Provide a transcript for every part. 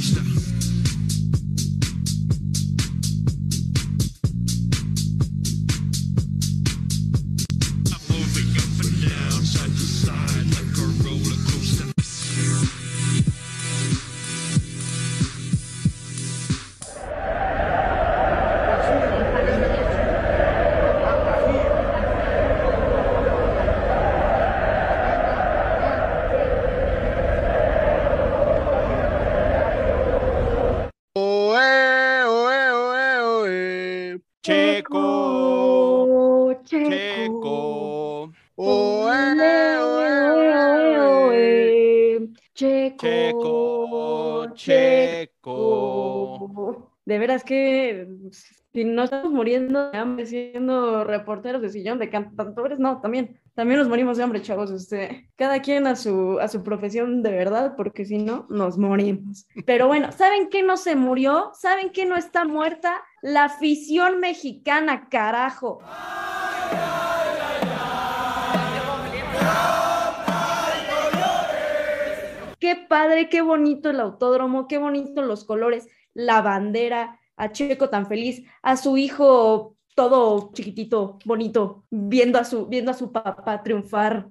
gangster. Reporteros de sillón de cantadores, no, también, también nos morimos de hambre, chavos. Este, cada quien a su, a su profesión de verdad, porque si no, nos morimos. Pero bueno, ¿saben qué no se murió? ¿Saben qué no está muerta? La afición mexicana, carajo. Qué padre, qué bonito el autódromo, qué bonito los colores, la bandera, a Checo tan feliz, a su hijo todo chiquitito, bonito, viendo a su, viendo a su papá triunfar.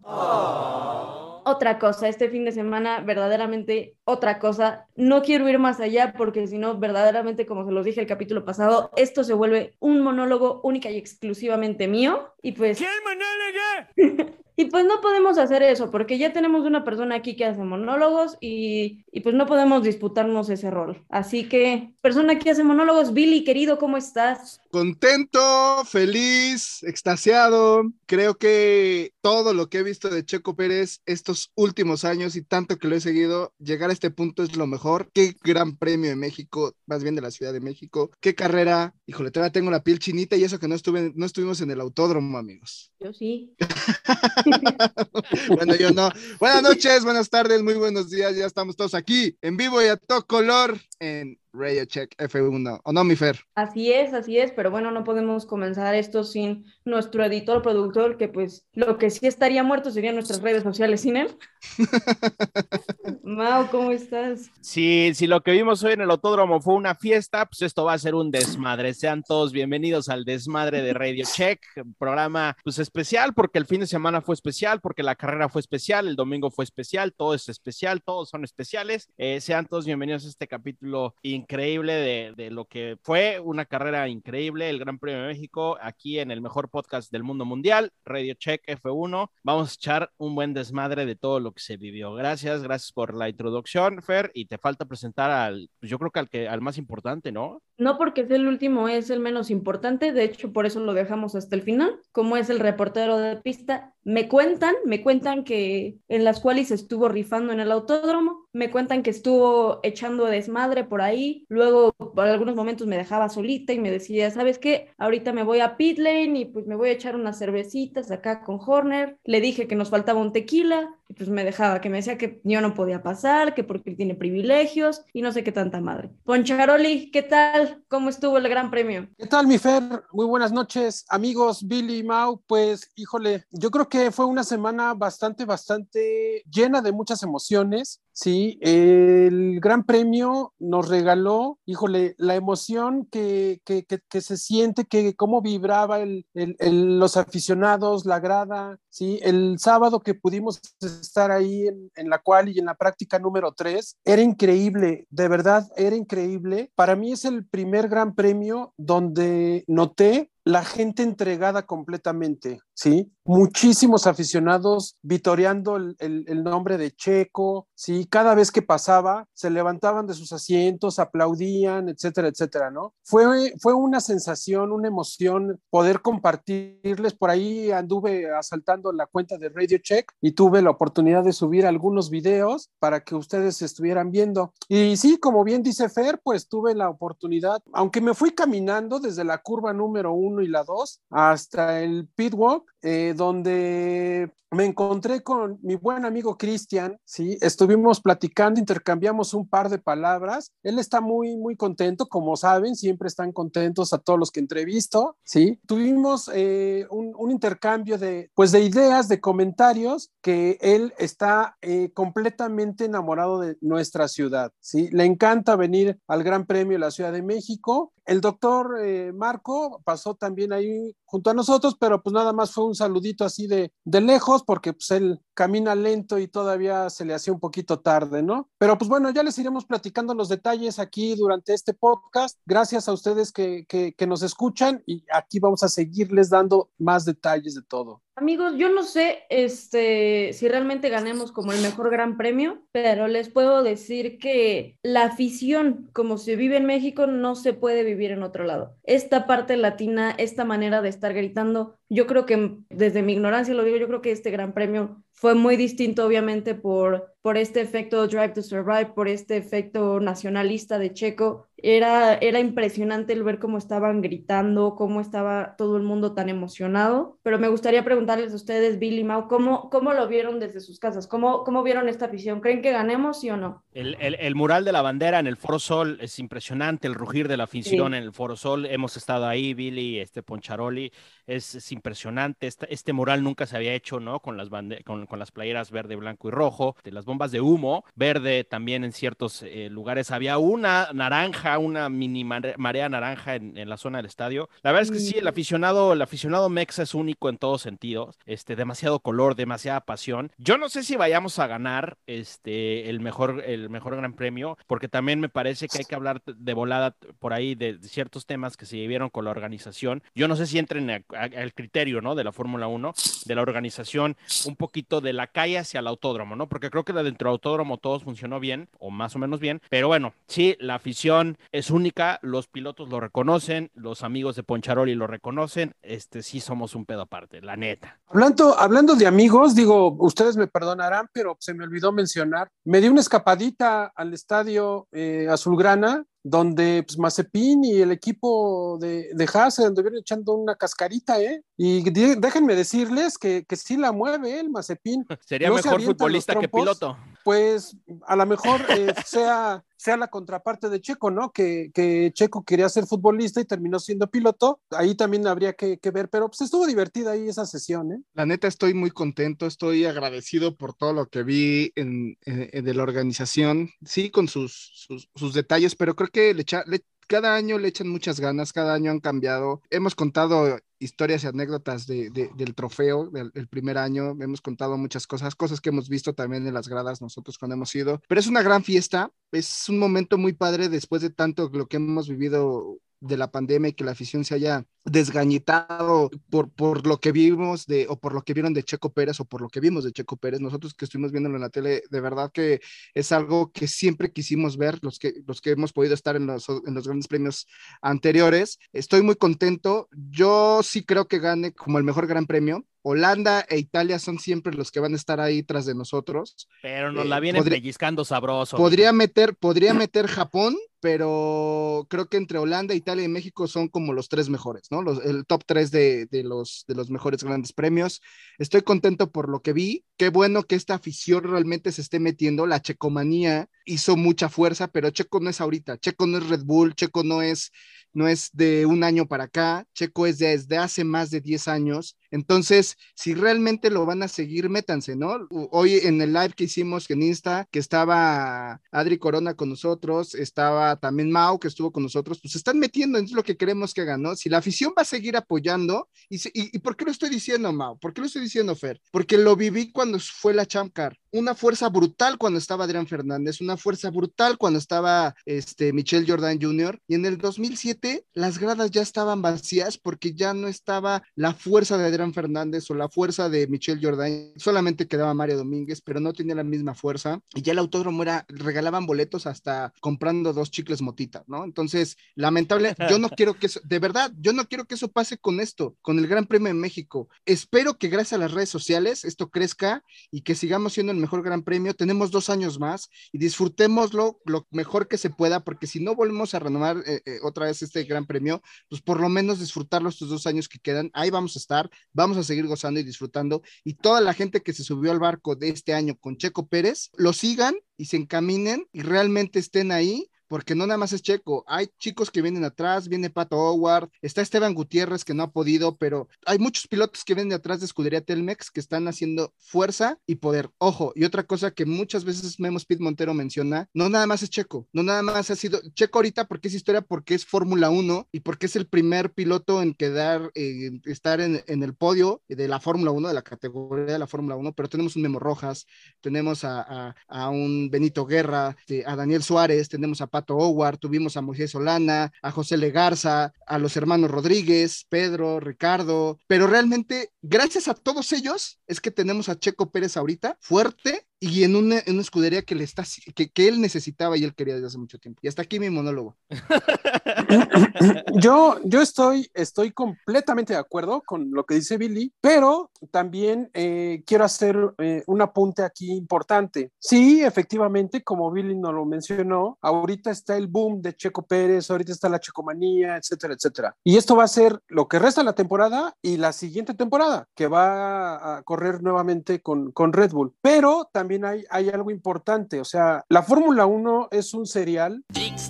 Otra cosa, este fin de semana, verdaderamente otra cosa. No quiero ir más allá porque si no, verdaderamente, como se los dije el capítulo pasado, esto se vuelve un monólogo única y exclusivamente mío. Y pues... ¿Quién monólogo? Y pues no podemos hacer eso, porque ya tenemos una persona aquí que hace monólogos y, y, pues no podemos disputarnos ese rol. Así que, persona que hace monólogos, Billy, querido, ¿cómo estás? Contento, feliz, extasiado. Creo que todo lo que he visto de Checo Pérez estos últimos años y tanto que lo he seguido, llegar a este punto es lo mejor. Qué gran premio de México, más bien de la Ciudad de México. Qué carrera. Híjole, todavía tengo la piel chinita y eso que no, estuve, no estuvimos en el autódromo, amigos. Yo sí. bueno, yo no. Buenas noches, buenas tardes, muy buenos días. Ya estamos todos aquí en vivo y a todo color en Radio Check F1. ¿O no, mi Fer? Así es, así es, pero bueno, no podemos comenzar esto sin nuestro editor, productor, que pues lo que sí estaría muerto serían nuestras redes sociales sin él. Mau, ¿cómo estás? Si, si lo que vimos hoy en el autódromo fue una fiesta, pues esto va a ser un desmadre. Sean todos bienvenidos al desmadre de Radio Check, programa pues especial porque el fin de semana fue especial, porque la carrera fue especial, el domingo fue especial, todo es especial, todos son especiales. Eh, sean todos bienvenidos a este capítulo increíble de, de, lo que fue una carrera increíble, el Gran Premio de México, aquí en el mejor podcast del mundo mundial, Radio Check F1. Vamos a echar un buen desmadre de todo lo que se vivió. Gracias, gracias por la introducción, Fer, y te falta presentar al, pues yo creo que al, que al más importante, ¿no? No porque es el último, es el menos importante, de hecho por eso lo dejamos hasta el final, como es el reportero de pista. Me cuentan, me cuentan que en las cuales estuvo rifando en el autódromo, me cuentan que estuvo echando desmadre por ahí, luego por algunos momentos me dejaba solita y me decía, ¿sabes qué? Ahorita me voy a pit lane y pues me voy a echar unas cervecitas acá con Horner. Le dije que nos faltaba un tequila y pues me dejaba, que me decía que yo no podía pasar, que porque tiene privilegios y no sé qué tanta madre. Poncharoli, ¿qué tal? ¿Cómo estuvo el Gran Premio? ¿Qué tal, mi Fer? Muy buenas noches, amigos Billy y Mau. Pues, híjole, yo creo que fue una semana bastante, bastante llena de muchas emociones. Sí, el Gran Premio nos regaló, híjole, la emoción que, que, que, que se siente, que cómo vibraba el, el, el, los aficionados, la grada, sí, el sábado que pudimos estar ahí en, la cual y en la práctica número 3, era increíble, de verdad, era increíble. Para mí es el primer Gran Premio donde noté la gente entregada completamente, ¿sí? Muchísimos aficionados vitoreando el, nombre de Checo, ¿sí? Cada vez que pasaba, se levantaban de sus asientos, aplaudían, etcétera, etcétera, ¿no? Fue, fue una sensación, una emoción poder compartirles. Por ahí anduve asaltando la cuenta de Radio Check y tuve la oportunidad de subir algunos videos para que ustedes estuvieran viendo. Y sí, como bien dice Fer, pues tuve la oportunidad, aunque me fui caminando desde la curva número uno y la 2 hasta el pitwalk, eh, donde me encontré con mi buen amigo Cristian, ¿sí? Estuvimos platicando, intercambiamos un par de palabras. Él está muy, muy contento, como saben, siempre están contentos a todos los que entrevisto, ¿sí? Tuvimos eh, un, un intercambio de, pues, de ideas, de comentarios, que él está eh, completamente enamorado de nuestra ciudad, ¿sí? Le encanta venir al Gran Premio de la Ciudad de México. El doctor Marco pasó también ahí junto a nosotros, pero pues nada más fue un saludito así de, de lejos, porque pues él camina lento y todavía se le hacía un poquito tarde, ¿no? Pero pues bueno, ya les iremos platicando los detalles aquí durante este podcast. Gracias a ustedes que, que, nos escuchan y aquí vamos a seguirles dando más detalles de todo. Amigos, yo no sé este, si realmente ganemos como el mejor gran premio, pero les puedo decir que la afición, como se vive en México, no se puede vivir en otro lado. Esta parte latina, esta manera de estar gritando, yo creo que desde mi ignorancia lo digo, yo creo que este gran premio fue muy distinto, obviamente, por, por este efecto Drive to Survive, por este efecto nacionalista de Checo. Era, era impresionante el ver cómo estaban gritando, cómo estaba todo el mundo tan emocionado. Pero me gustaría preguntarles a ustedes, Billy Mau, ¿cómo, cómo lo vieron desde sus casas? ¿Cómo, ¿Cómo vieron esta afición? ¿Creen que ganemos, sí o no? El, el- el mural de la bandera en el Foro Sol es impresionante, el rugir de la afición Sí. en el Foro Sol. Hemos estado ahí, Billy, este Poncharoli, es, es impresionante. Este, este mural nunca se había hecho, ¿no? Con las, con, con las playeras verde, blanco y rojo, de las bombas de humo, verde también en ciertos eh, lugares. Había una naranja, una mini mare- marea naranja en, en la zona del estadio. La verdad es que sí, el Mm. aficionado, el aficionado mexa es único en todos sentidos. Este, demasiado color, demasiada pasión. Yo no sé si vayamos a ganar este, el mejor, el mejor gran premio, porque también me parece que hay que hablar de volada por ahí de, de ciertos temas que se vivieron con la organización. Yo no sé si entren al criterio, ¿no? De la Fórmula 1, de la organización, un poquito de la calle hacia el autódromo, ¿no? Porque creo que de dentro del autódromo todo funcionó bien, o más o menos bien, pero bueno, sí, la afición es única, los pilotos lo reconocen, los amigos de Poncharoli lo reconocen, este sí somos un pedo aparte, la neta. Hablando, hablando de amigos, digo, ustedes me perdonarán, pero se me olvidó mencionar, me di una escapadita al estadio eh, Azulgrana, donde pues, Mazepin y el equipo de, de Haas anduvieron echando una cascarita, ¿eh? Y déjenme decirles que, que sí la mueve ¿eh? el Mazepin. Sería No mejor futbolista que piloto. Pues a lo mejor eh, sea, sea la contraparte de Checo, ¿no? Que, que Checo quería ser futbolista y terminó siendo piloto. Ahí también habría que, que ver, pero pues estuvo divertida ahí esa sesión, ¿eh? La neta estoy muy contento, estoy agradecido por todo lo que vi en, en- en de la organización, sí, con sus, sus, sus detalles, pero creo que le echa- le- cada año le echan muchas ganas, cada año han cambiado. Hemos contado historias y anécdotas de, de- del trofeo del primer año, hemos contado muchas cosas, cosas que hemos visto también en las gradas nosotros cuando hemos ido, pero es una gran fiesta, es un momento muy padre después de tanto lo que hemos vivido de la pandemia y que la afición se haya desgañitado por, por lo que vimos de, o por lo que vieron de Checo Pérez o por lo que vimos de Checo Pérez. Nosotros que estuvimos viéndolo en la tele, de verdad que es algo que siempre quisimos ver, los que, los que hemos podido estar en los, en los grandes premios anteriores. Estoy muy contento. Yo sí creo que gane como el mejor gran premio. Holanda e Italia son siempre los que van a estar ahí tras de nosotros. Pero nos Eh, la vienen pellizcando sabroso. Podría meter, podría meter Japón, pero creo que entre Holanda, Italia y México son como los tres mejores, ¿no? Los, el top tres de, de los, de los mejores grandes premios. Estoy contento por lo que vi. Qué bueno que esta afición realmente se esté metiendo. La checomanía hizo mucha fuerza, pero Checo no es ahorita. Checo no es Red Bull, Checo no es, no es de un año para acá. Checo es desde hace más de 10 años. Entonces, si realmente lo van a seguir, métanse, ¿no? Hoy en el live que hicimos en Insta, que estaba Adri Corona con nosotros, estaba también Mau, que estuvo con nosotros, pues se están metiendo en lo que queremos que hagan, ¿no? Si la afición va a seguir apoyando, y, y, ¿y por qué lo estoy diciendo, Mau? ¿Por qué lo estoy diciendo, Fer? Porque lo viví cuando fue la Champ Car. Una fuerza brutal cuando estaba Adrián Fernández, una fuerza brutal cuando estaba este, Michelle Jordan Jr. Y en el 2007 las gradas ya estaban vacías porque ya no estaba la fuerza de Adrián Fernández o la fuerza de Michelle Jordan. Solamente quedaba Mario Domínguez, pero no tenía la misma fuerza. Y ya el autódromo era, regalaban boletos hasta comprando dos chicles motitas, ¿no? Entonces, lamentable, yo no quiero que eso, de verdad, yo no quiero que eso pase con esto, con el Gran Premio de México. Espero que gracias a las redes sociales esto crezca y que sigamos siendo el mejor gran premio, tenemos dos años más y disfrutémoslo lo mejor que se pueda, porque si no volvemos a renovar eh, eh, otra vez este gran premio, pues por lo menos disfrutarlo estos dos años que quedan, ahí vamos a estar, vamos a seguir gozando y disfrutando, y toda la gente que se subió al barco de este año con Checo Pérez, lo sigan y se encaminen y realmente estén ahí porque no nada más es Checo, hay chicos que vienen atrás, viene Pato Howard, está Esteban Gutiérrez que no ha podido, pero hay muchos pilotos que vienen atrás de Escudería Telmex que están haciendo fuerza y poder. Ojo, y otra cosa que muchas veces Memo Speed Montero menciona, no nada más es Checo, no nada más ha sido Checo ahorita porque es historia, porque es Fórmula 1 y porque es el primer piloto en quedar, estar en, en, el podio de la Fórmula 1, de la categoría de la Fórmula 1, pero tenemos un Memo Rojas, tenemos a, a, a un Benito Guerra, este, a Daniel Suárez, tenemos a Pato Howard, tuvimos a Moisés Solana, a José Legarza, a los hermanos Rodríguez, Pedro, Ricardo, pero realmente gracias a todos ellos es que tenemos a Checo Pérez ahorita fuerte y en una, en una escudería que le está que, que, él necesitaba y él quería desde hace mucho tiempo. Y hasta aquí mi monólogo. yo, yo estoy, estoy completamente de acuerdo con lo que dice Billy, pero también eh, quiero hacer eh, un apunte aquí importante. Sí, efectivamente, como Billy nos lo mencionó, ahorita está el boom de Checo Pérez, ahorita está la checomanía, etcétera, etcétera. Y esto va a ser lo que resta de la temporada y la siguiente temporada, que va a correr nuevamente con, con Red Bull. Pero también también hay, hay algo importante, o sea, la Fórmula 1 es un serial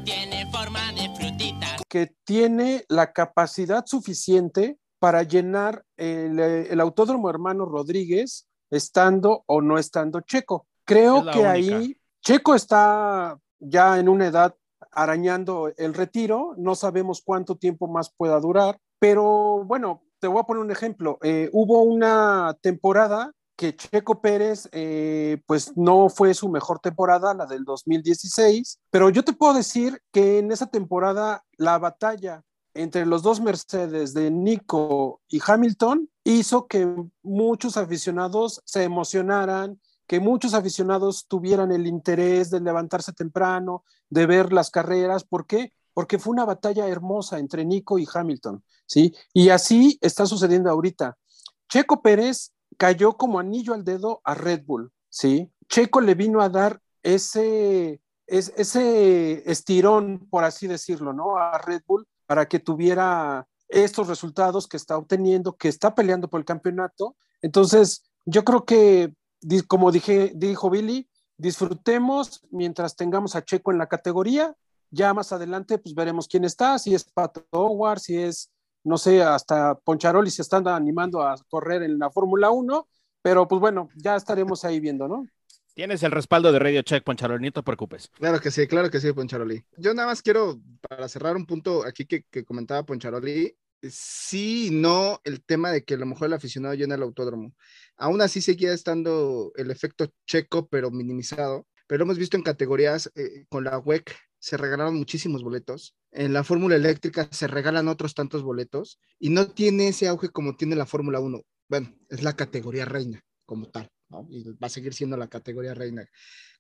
tiene forma de frutita. que tiene la capacidad suficiente para llenar el, el Autódromo Hermano Rodríguez estando o no estando Checo. Creo que única. ahí Checo está ya en una edad arañando el retiro, no sabemos cuánto tiempo más pueda durar, pero bueno, te voy a poner un ejemplo. Eh, hubo una temporada que Checo Pérez, eh, pues no fue su mejor temporada, la del 2016, pero yo te puedo decir que en esa temporada la batalla entre los dos Mercedes de Nico y Hamilton hizo que muchos aficionados se emocionaran, que muchos aficionados tuvieran el interés de levantarse temprano, de ver las carreras. ¿Por qué? Porque fue una batalla hermosa entre Nico y Hamilton, ¿sí? Y así está sucediendo ahorita. Checo Pérez cayó como anillo al dedo a Red Bull, ¿sí? Checo le vino a dar ese, es, ese estirón, por así decirlo, ¿no? A Red Bull para que tuviera estos resultados que está obteniendo, que está peleando por el campeonato. Entonces, yo creo que, como dijo Billy, disfrutemos mientras tengamos a Checo en la categoría. Ya más adelante, pues veremos quién está, si es Pato Howard, si es no sé, hasta Poncharoli se están animando a correr en la Fórmula 1, pero pues bueno, ya estaremos ahí viendo, ¿no? Tienes el respaldo de Radio Check, Poncharoli, no te preocupes. Claro que sí, claro que sí, Poncharoli. Yo nada más quiero, para cerrar un punto aquí que, que comentaba Poncharoli, sí no el tema de que a lo mejor el aficionado llena el autódromo. Aún así seguía estando el efecto checo, pero minimizado. Pero hemos visto en categorías eh, con la WEC se regalaron muchísimos boletos. En la Fórmula Eléctrica se regalan otros tantos boletos y no tiene ese auge como tiene la Fórmula 1. Bueno, es la categoría reina como tal. Y va a seguir siendo la categoría reina,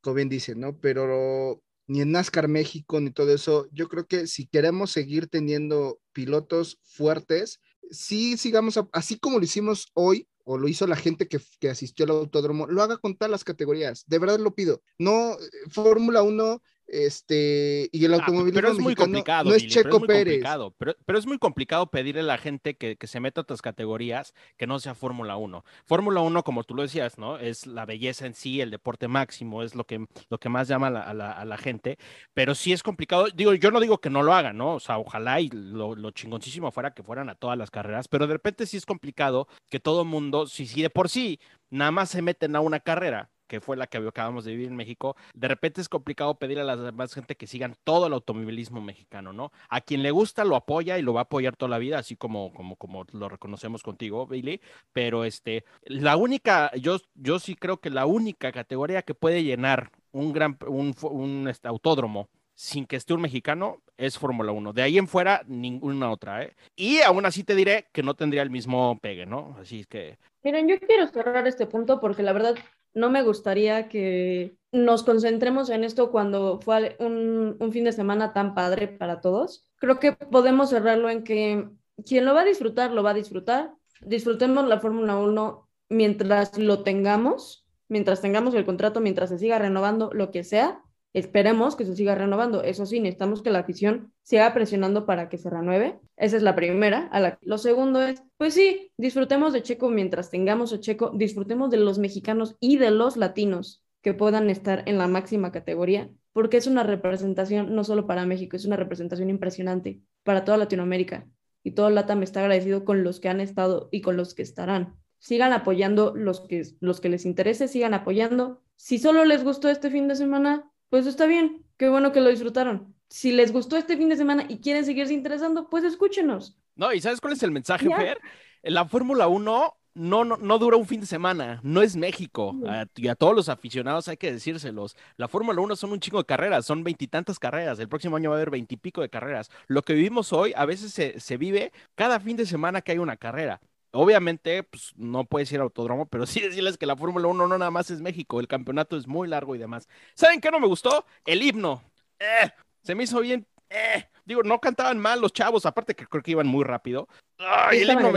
como bien dicen, ¿no? Pero ni en NASCAR México ni todo eso, yo creo que si queremos seguir teniendo pilotos fuertes, sí sigamos, así como lo hicimos hoy, o lo hizo la gente que, que, asistió al autódromo, lo haga con todas las categorías. De verdad lo pido. No, Fórmula 1 este y el automovilismo ah, pero es muy complicado no es Billy, Checo pero es muy complicado, pero, pero, es muy complicado pedirle a la gente que, que se meta a otras categorías que no sea Fórmula 1 Fórmula 1 como tú lo decías no es la belleza en sí el deporte máximo es lo que lo que más llama a la, a la, a la gente pero sí es complicado. Digo yo no digo que no lo hagan no o sea ojalá y lo, lo chingoncísimo fuera que fueran a todas las carreras pero de repente sí es complicado que todo mundo si, si de por sí nada más se meten a una carrera que fue la que acabamos de vivir en México, de repente es complicado pedirle a la demás gente que sigan todo el automovilismo mexicano, ¿no? A quien le gusta lo apoya y lo va a apoyar toda la vida, así como, como, como lo reconocemos contigo, Billy, pero este, la única, yo, yo sí creo que la única categoría que puede llenar un gran, un, este, autódromo sin que esté un mexicano es Fórmula 1. De ahí en fuera, ninguna otra. ¿eh? Y aún así te diré que no tendría el mismo pegue, ¿no? Así que... Miren, yo quiero cerrar este punto porque la verdad no me gustaría que nos concentremos en esto cuando fue un, fin de semana tan padre para todos. Creo que podemos cerrarlo en que quien lo va a disfrutar, lo va a disfrutar. Disfrutemos la Fórmula 1 mientras lo tengamos mientras tengamos el contrato, mientras se siga renovando, lo que sea, esperemos que se siga renovando. Eso sí, necesitamos que la afición siga presionando para que se renueve. Esa es la primera. A la... Lo segundo es, pues sí, disfrutemos de Checo mientras tengamos a Checo, disfrutemos de los mexicanos y de los latinos que puedan estar en la máxima categoría, porque es una representación no solo para México, es una representación impresionante para toda Latinoamérica. Y todo LATAM está agradecido con los que han estado y con los que estarán. Sigan apoyando los que, los que les interese, sigan apoyando. Si solo les gustó este fin de semana, pues está bien, qué bueno que lo disfrutaron. Si les gustó este fin de semana y quieren seguirse interesando, pues escúchenos. No, ¿y sabes cuál es el mensaje, Ya. Fer? La Fórmula 1 no, no, no dura un fin de semana, no es México. A- y a todos los aficionados hay que decírselos. La Fórmula 1 son un chingo de carreras, son veintitantas carreras. El próximo año va a haber veintipico de carreras. Lo que vivimos hoy a veces se, se vive cada fin de semana que hay una carrera. Obviamente, pues no puedes ir a autódromo, pero sí decirles que la Fórmula 1 no nada más es México, el campeonato es muy largo y demás. ¿Saben qué no me gustó? El himno. Eh, se me hizo bien. eh. Digo, no cantaban mal los chavos, aparte que creo que iban muy rápido. Ay, el, himno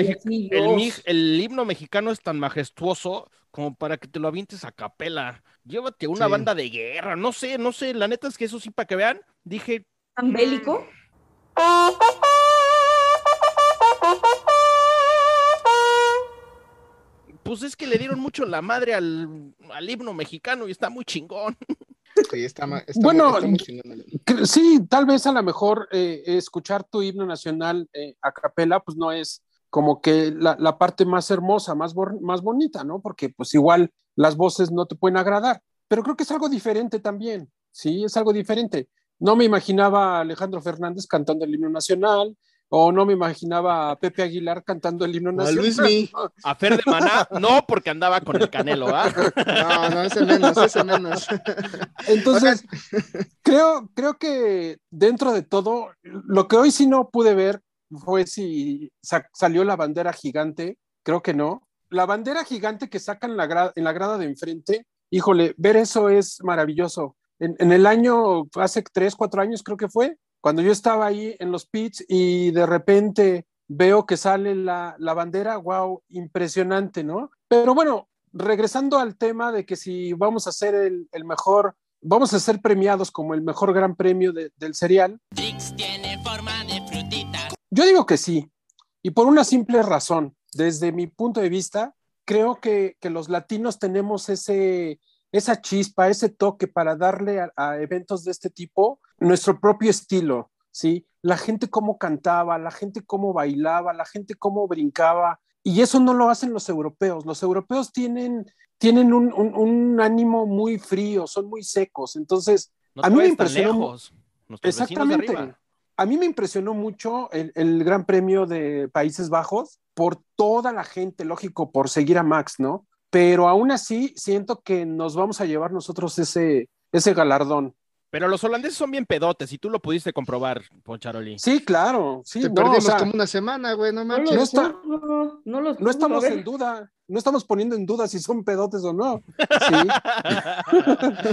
el, himno mexicano es tan majestuoso como para que te lo avientes a capela. Llévate una Sí. banda de guerra, no sé, no sé. La neta es que eso sí, para que vean, dije, ¿Tan bélico? Pues es que le dieron mucho la madre al, al himno mexicano y está muy chingón. Sí, está, Bueno, muy, está muy Sí, tal vez a lo mejor eh, escuchar tu himno nacional eh, a capela, pues no es como que la, la parte más hermosa, más, más bonita, ¿no? Porque pues igual las voces no te pueden agradar, pero creo que es algo diferente también, sí, es algo diferente. No me imaginaba a Alejandro Fernández cantando el himno nacional, o no me imaginaba a Pepe Aguilar cantando el himno O a nacional. Luismi. A Fer de Maná, no, porque andaba con el canelo, ¿ah? No, no, ese menos, ese menos. Entonces, creo, creo que dentro de todo, lo que hoy sí no pude ver fue si sa- salió la bandera gigante, creo que no. La bandera gigante que sacan la en la grada de enfrente, híjole, ver eso es maravilloso. En, en el año, hace tres, cuatro años creo que fue, cuando yo estaba ahí en los pits y de repente veo que sale la, la bandera, wow, impresionante, ¿no? Pero bueno, regresando al tema de que si vamos a ser el, el mejor, vamos a ser premiados como el mejor gran premio de- del serial, Trix tiene forma de frutita. yo digo que sí, y por una simple razón. Desde mi punto de vista, creo que, que los latinos tenemos ese, esa chispa, ese toque para darle a, a eventos de este tipo nuestro propio estilo, ¿sí? La gente cómo cantaba, la gente cómo bailaba, la gente cómo brincaba, y eso no lo hacen los europeos. Los europeos tienen, tienen un, un- un ánimo muy frío, son muy secos, entonces No A mí me impresionó lejos. Exactamente. A mí me impresionó mucho el, el Gran Premio de Países Bajos por toda la gente, lógico, por seguir a Max, ¿no? Pero aún así siento que nos vamos a llevar nosotros ese, ese galardón. Pero los holandeses son bien pedotes y tú lo pudiste comprobar, Poncharoli. Sí, claro, sí, Te no, perdimos o sea, como una semana, güey, no No manches. No está- no los no estamos en duda, no estamos poniendo en duda si son pedotes o no. Sí.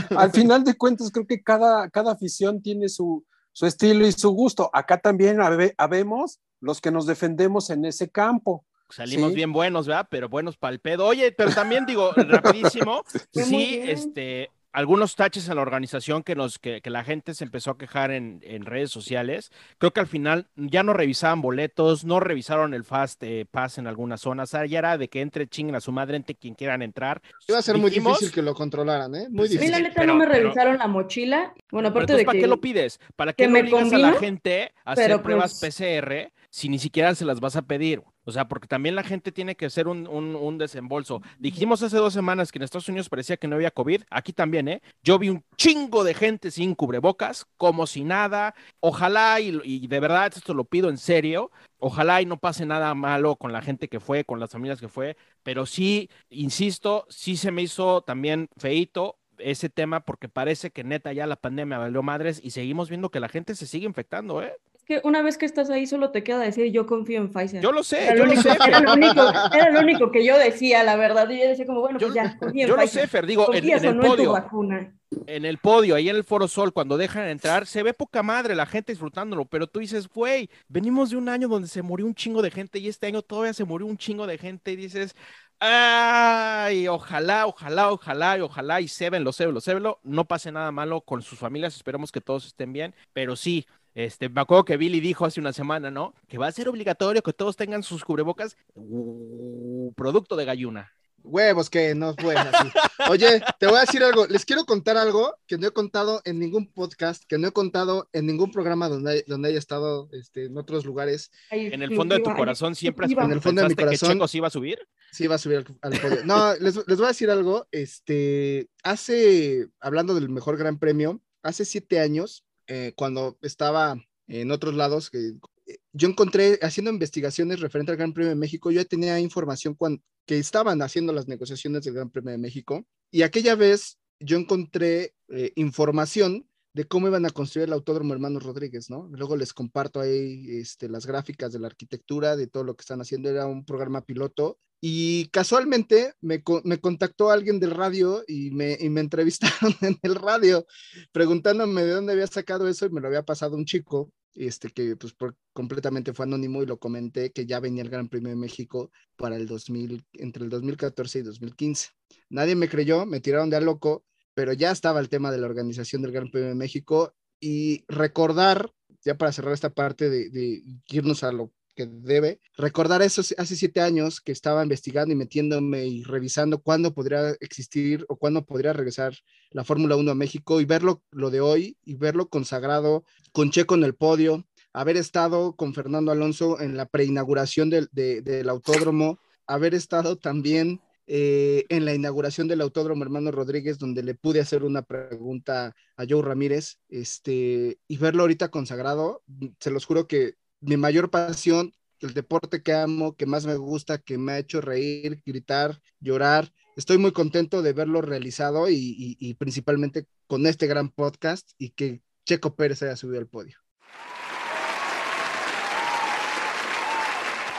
Al final de cuentas, creo que cada, cada afición tiene su, su estilo y su gusto. Acá también habe- habemos los que nos defendemos en ese campo. Salimos Sí. bien buenos, ¿verdad? Pero buenos para el pedo. Oye, pero también digo, rapidísimo, sí, este, algunos taches en la organización que nos, que, que la gente se empezó a quejar en, en redes sociales. Creo que al final ya no revisaban boletos, no revisaron el Fast eh, Pass en algunas zonas. O sea, ya era de que entre chinguen a su madre, entre quien quieran entrar. Iba a ser muy difícil que lo controlaran, ¿eh? Muy Sí, A mí difícil. la neta pero- no me pero- revisaron la mochila. Bueno, aparte entonces, de ¿para que qué lo pides? ¿Para qué que no me obligas a la gente a hacer pero, pruebas pues- PCR si ni siquiera se las vas a pedir? O sea, porque también la gente tiene que hacer un, un- un desembolso. Dijimos hace dos semanas que en Estados Unidos parecía que no había COVID. Aquí también, ¿eh? Yo vi un chingo de gente sin cubrebocas, como si nada. Ojalá, y, y de verdad esto lo pido en serio, ojalá y no pase nada malo con la gente que fue, con las familias que fue, pero sí, insisto, sí se me hizo también feito ese tema porque parece que neta ya la pandemia valió madres y seguimos viendo que la gente se sigue infectando, ¿eh? Que una vez que estás ahí solo te queda decir yo confío en Pfizer. Yo lo sé, Era yo lo, lo único, sé. era lo único, era lo único que yo decía, la verdad. Y yo decía como, bueno, Yo, pues ya, confío en yo lo Pfizer. sé, Fer, digo, en, el no en tu podio, vacuna. en el podio, ahí en el Foro Sol, cuando dejan entrar, se ve poca madre la gente disfrutándolo, pero tú dices, güey, venimos de un año donde se murió un chingo de gente y este año todavía se murió un chingo de gente y dices, Ay, ojalá, ojalá, ojalá, y ojalá, y sébenlo, sébenlo, sébenlo, no pase nada malo con sus familias, esperemos que todos estén bien, pero sí, este, me acuerdo que Billy dijo hace una semana, ¿no? Que va a ser obligatorio que todos tengan sus cubrebocas, uh, producto de galluna. Huevos que no fue así. Oye, te voy a decir algo. Les quiero contar algo que no he contado en ningún podcast, que no he contado en ningún programa donde, donde haya estado este, en otros lugares. En el fondo de tu corazón siempre has En el fondo de mi que corazón. Checo se iba a subir. Sí, va a subir al, al podio. No, les, les voy a decir algo. Este, hace, hablando del mejor gran premio, hace siete años, eh, cuando estaba en otros lados, eh, yo encontré, haciendo investigaciones referente al Gran Premio de México, yo ya tenía información cuan- que estaban haciendo las negociaciones del Gran Premio de México, y aquella vez yo encontré eh, información de cómo iban a construir el Autódromo Hermanos Rodríguez, ¿no? Luego les comparto ahí este, las gráficas de la arquitectura, de todo lo que están haciendo, era un programa piloto, y casualmente me, me contactó alguien del radio y me, y me entrevistaron en el radio preguntándome de dónde había sacado eso y me lo había pasado un chico, este que pues por- completamente fue anónimo y lo comenté que ya venía el Gran Premio de México para el 2000, entre el 2014 y 2015. Nadie me creyó, me tiraron de a loco, pero ya estaba el tema de la organización del Gran Premio de México y recordar, ya para cerrar esta parte de, de irnos a lo que debe, recordar eso hace siete años que estaba investigando y metiéndome y revisando cuándo podría existir o cuándo podría regresar la Fórmula 1 a México y verlo lo de hoy y verlo consagrado con Checo en el podio, haber estado con Fernando Alonso en la preinauguración del, de- del autódromo, haber estado también eh, en la inauguración del autódromo Hermano Rodríguez, donde le pude hacer una pregunta a Joe Ramírez, este, y verlo ahorita consagrado, se los juro que mi mayor pasión, el deporte que amo, que más me gusta, que me ha hecho reír, gritar, llorar, estoy muy contento de verlo realizado y, y- y principalmente con este gran podcast y que Checo Pérez haya subido al podio.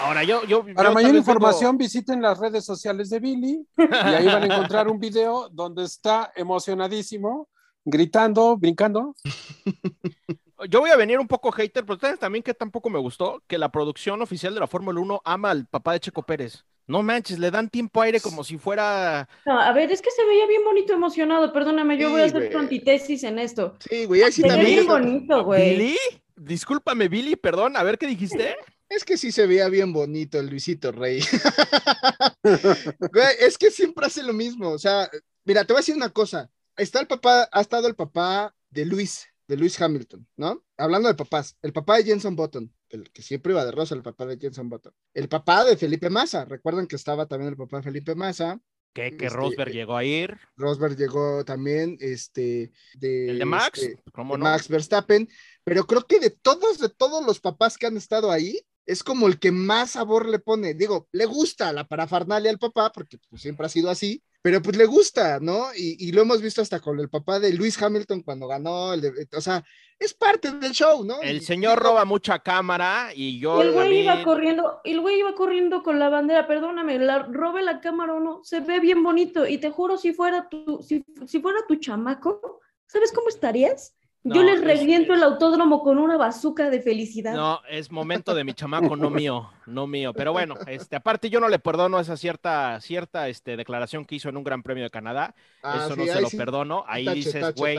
Ahora yo, Para mayor información, visiten las redes sociales de Billy y ahí van a encontrar un video donde está emocionadísimo, gritando, brincando. Yo voy a venir un poco hater, pero ustedes también que tampoco me gustó que la producción oficial de la Fórmula 1 ama al papá de Checo Pérez. No manches, le dan tiempo aire como si fuera. No, a ver, es que se veía bien bonito emocionado, perdóname, yo Sí, voy a hacer tu antitesis en esto. Sí, güey, ahí sí Se también. bien bonito, güey. ¿Billy? Discúlpame, Billy, perdón, a ver qué dijiste. Es que sí se veía bien bonito el Luisito Rey. Güey, es que siempre hace lo mismo. O sea, mira, te voy a decir una cosa. Está el papá, ha estado el papá de Luis, de Luis Hamilton, ¿no? Hablando de papás, el papá de Jenson Button, el que siempre iba de rosa, el papá de Jenson Button. El papá de Felipe Massa, recuerdan que estaba también el papá de Felipe Massa. Que, que Este, Rosberg llegó a ir. Rosberg llegó también, este, de, El de Max, este, ¿cómo de no? Max Verstappen, pero creo que de todos, de todos los papás que han estado ahí, es como el que más sabor le pone. Digo, le gusta la parafernalia al papá, porque pues, siempre ha sido así, pero pues le gusta, ¿no? Y, y lo hemos visto hasta con el papá de Luis Hamilton cuando ganó, el de- o sea, es parte del show, ¿no? El señor roba mucha cámara y yo. Y el güey mí- iba corriendo, el güey iba corriendo con la bandera, perdóname, la, robe la cámara o no, se ve bien bonito, y te juro, si fuera tu, si, si fuera tu chamaco, ¿sabes cómo estarías? Yo les es- reviento es- el autódromo con una bazuca de felicidad. No, es momento de mi chamaco, no mío, no mío. Pero bueno, este, aparte yo no le perdono esa cierta, cierta este, declaración que hizo en un Gran Premio de Canadá. ah, Eso sí, no se lo sí, perdono. Ahí tache, dices, güey,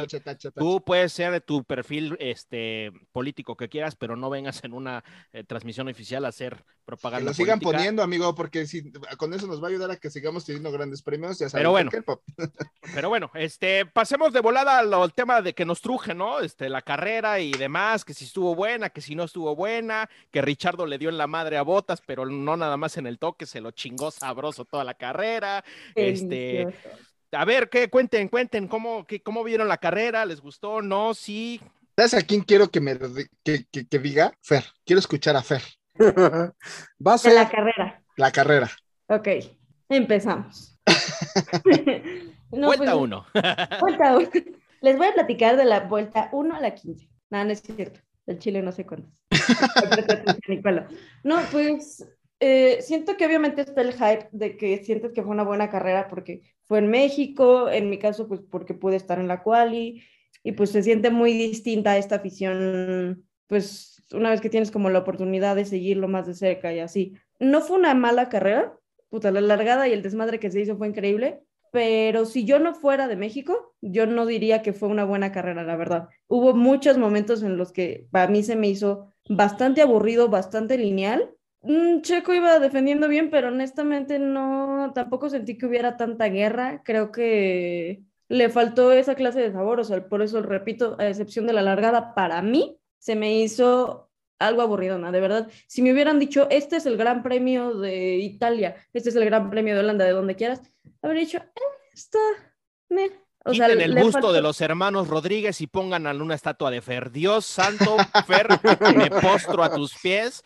tú puedes ser de tu perfil este, político que quieras, pero no vengas en una eh, transmisión oficial a hacer Que propaganda lo sigan política. poniendo, amigo, porque si, con eso nos va a ayudar a que sigamos teniendo grandes premios. Ya saben Pero bueno. Pero bueno, este, pasemos de volada al, al tema de que nos truje, ¿no? Este, la carrera y demás, que si estuvo buena, que si no estuvo buena, que Richardo le dio en la madre a Botas, pero no nada más en el toque, se lo chingó sabroso toda la carrera. Este, a ver, ¿qué? Cuenten, cuenten, ¿cómo, qué, cómo vieron la carrera? ¿Les gustó? ¿No? ¿Sí? ¿Sabes a quién quiero que me que, que- que diga? Fer. Quiero escuchar a Fer. Va a De ser la carrera. La carrera. Ok, empezamos. No, Vuelta pues, uno. Vuelta uno. Les voy a platicar de la vuelta 1 a la 15. No, no es cierto. El Chile no sé cuántas. No, pues eh, siento que obviamente está el hype de que sientes que fue una buena carrera porque fue en México, en mi caso, pues porque pude estar en la quali y pues se siente muy distinta esta afición, pues una vez que tienes como la oportunidad de seguirlo más de cerca y así. No fue una mala carrera, puta, la largada y el desmadre que se hizo fue increíble, pero si yo no fuera de México, yo no diría que fue una buena carrera, la verdad. Hubo muchos momentos en los que para mí se me hizo bastante aburrido, bastante lineal. Mm, Checo iba defendiendo bien, pero honestamente no, tampoco sentí que hubiera tanta guerra. Creo que le faltó esa clase de sabor, o sea, por eso repito, a excepción de la largada, para mí se me hizo algo aburridona, de verdad. Si me hubieran dicho, este es el Gran Premio de Italia, este es el Gran Premio de Holanda, de donde quieras, habría dicho, eh, está, meh. O sea, Quiten el busto faltó- de los hermanos Rodríguez y pongan a una estatua de Fer. Dios santo, Fer, me postro a tus pies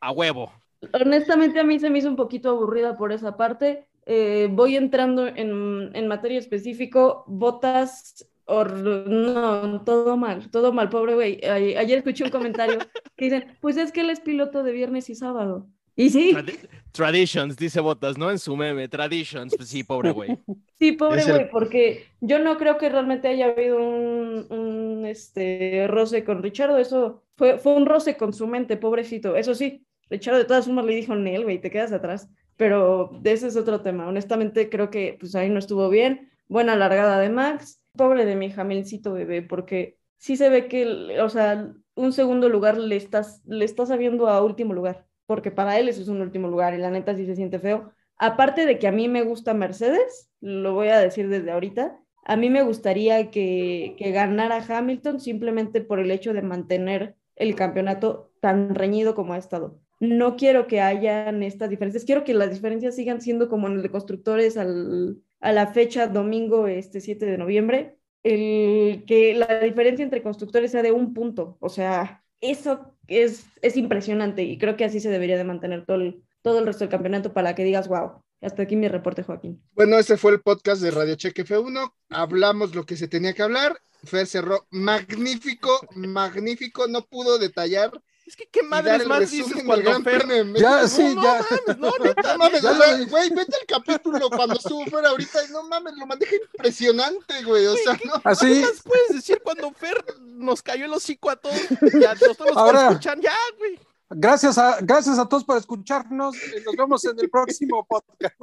a huevo. Honestamente, a mí se me hizo un poquito aburrida por esa parte. Eh, voy entrando en, en materia específico, botas, no, todo mal, todo mal, pobre güey. Ayer escuché un comentario que dicen, pues es que él es piloto de viernes y sábado. Y sí, Tradi- traditions, dice Botas, ¿no? En su meme, traditions. Pues sí, pobre güey. sí, pobre el- güey, porque yo no creo que realmente haya habido un, un, este, roce con Richardo, eso fue, fue un roce con su mente, pobrecito. Eso sí, Richardo de todas formas le dijo, Nel, güey, te quedas atrás. Pero de ese es otro tema. Honestamente, creo que pues ahí no estuvo bien. Buena largada de Max. Pobre de mi Jamilcito bebé, porque sí se ve que, o sea, un segundo lugar le estás, le estás sabiendo a último lugar, porque para él eso es un último lugar y la neta sí se siente feo. Aparte de que a mí me gusta Mercedes, lo voy a decir desde ahorita, a mí me gustaría que, que ganara Hamilton simplemente por el hecho de mantener el campeonato tan reñido como ha estado. No quiero que hayan estas diferencias, quiero que las diferencias sigan siendo como en el de constructores al, a la fecha domingo este 7 de noviembre, el que la diferencia entre constructores sea de un punto, o sea, eso es, es impresionante y creo que así se debería de mantener todo el, todo el resto del campeonato para que digas, wow, hasta aquí mi reporte, Joaquín. Bueno, ese fue el podcast de Radio Cheque F1. Hablamos lo que se tenía que hablar. Fer cerró magnífico, magnífico. No pudo detallar Es que qué madres el más dices cuando Gran Fer... Ya, No, sí, no ya. mames, no, neta, No mames, Ya o sea, güey, vete al capítulo cuando estuvo fuera ahorita y no mames, lo maneja impresionante, güey. O sea, no. Así, ¿Qué más puedes decir cuando Fer nos cayó el hocico a todos? Ya, todos los que Ahora- escuchan, ya, güey. gracias a, gracias a todos por escucharnos. Nos vemos en el próximo podcast.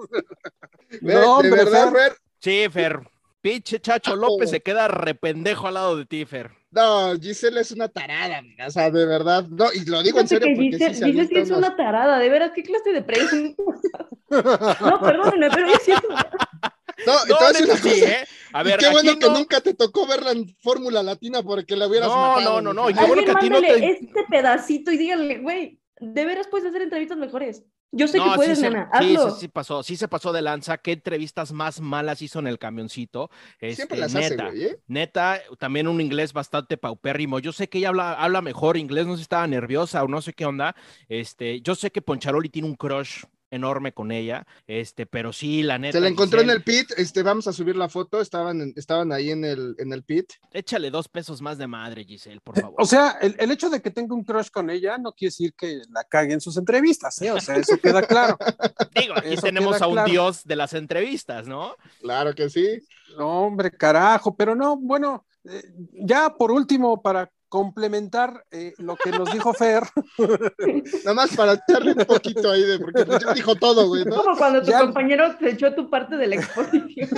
No, de hombre, verdad, Fer. Fer. Sí, Fer. Pinche Chacho López se queda rependejo al lado de ti, Fer. No, Giselle es una tarada, amiga, o sea, de verdad. No, y lo digo en Fíjate serio que porque Giselle, sí se Giselle sí es unos- una tarada, de veras, ¿qué clase de pregunta? No, perdónenme, pero es una No, No, entonces neta, sí, ¿eh? A y ver, qué aquí bueno que no- nunca te tocó verla en Fórmula Latina porque la hubieras No, matado. no, no, no, y Fer. qué bueno que a ti no te- este pedacito y díganle, güey, de veras puedes hacer entrevistas mejores. Yo sé No, que puedes, sí, nena, sí, hazlo. sí, sí pasó, sí se pasó de lanza. ¿Qué entrevistas más malas hizo en el camioncito? Siempre Este, las neta, hace, güey, ¿eh? neta, también un inglés bastante paupérrimo. Yo sé que ella habla, habla mejor inglés, no sé si estaba nerviosa o no sé qué onda. Este, yo sé que Poncharoli tiene un crush enorme con ella, este, pero sí, la neta. Se la encontró en el pit, este, vamos a subir la foto, estaban, en- estaban ahí en el, en el pit. Échale dos pesos más de madre, Giselle, por favor. O sea, el, el hecho de que tenga un crush con ella no quiere decir que la cague en sus entrevistas, ¿eh? O sea, eso queda claro. Digo, aquí eso tenemos a un claro. dios de las entrevistas, ¿no? Claro que sí. No, hombre, carajo, pero no, bueno, eh, ya por último, para complementar eh, lo que nos dijo Fer, Nada más para echarle un poquito ahí de, porque ya dijo todo, güey, ¿no? Como cuando tu Ya- compañero te echó tu parte de la exposición.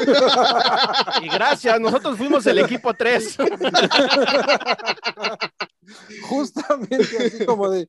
Y gracias, nosotros fuimos el equipo 3. justamente así como de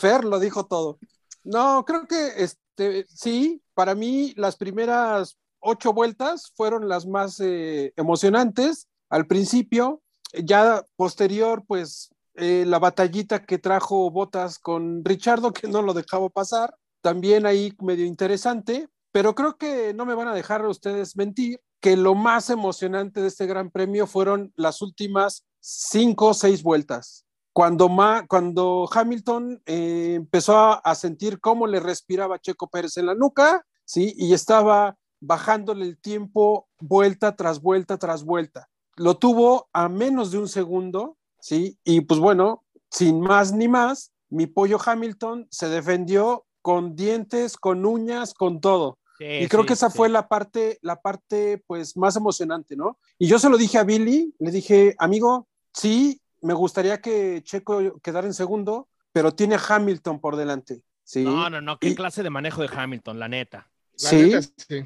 Fer lo dijo todo. No, creo que este sí, para mí las primeras ocho vueltas fueron las más eh, emocionantes al principio, ya posterior, pues eh, la batallita que trajo Botas con Richardo, que no lo dejaba pasar, también ahí medio interesante, pero creo que no me van a dejar ustedes mentir que lo más emocionante de este gran premio fueron las últimas cinco o seis vueltas cuando, cuando Hamilton eh, empezó a, a sentir cómo le respiraba Checo Pérez en la nuca, ¿sí? Y estaba bajándole el tiempo vuelta tras vuelta tras vuelta. Lo tuvo a menos de un segundo, ¿sí? Y pues bueno, sin más ni más, mi pollo Hamilton se defendió con dientes, con uñas, con todo. Y creo que esa fue la parte, la parte pues más emocionante, ¿no? Y yo se lo dije a Billy, le dije, amigo, sí, me gustaría que Checo quedara en segundo, pero tiene a Hamilton por delante, ¿sí? No, no, no, qué Y- clase de manejo de Hamilton, la neta. La Sí. neta, sí.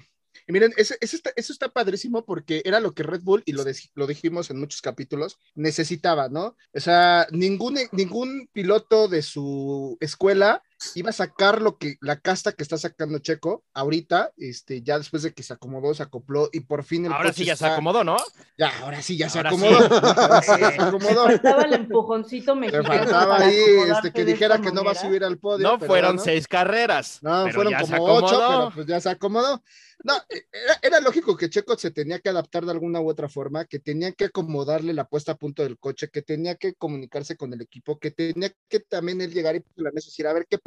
Y miren, ese- ese está- eso está padrísimo porque era lo que Red Bull, y lo, lo dijimos en muchos capítulos, necesitaba, ¿no? O sea, ningún, ningún piloto de su escuela iba a sacar lo que, la casta que está sacando Checo ahorita, este, ya después de que se acomodó, se acopló y por fin el Ahora sí ya se acomodó, ¿no? Ya, ahora sí, ya se acomodó. sí. Ahora sí se acomodó. faltaba el empujoncito Le mexicano. faltaba ahí este, que dijera que no va a subir al podio. No pero fueron seis carreras. No, pero fueron ya se como ocho, pero pues ya se acomodó. No, era, era lógico que Checo se tenía que adaptar de alguna u otra forma, que tenía que acomodarle la puesta a punto del coche, que tenía que comunicarse con el equipo, que tenía que también él llegar y la decir, a ver qué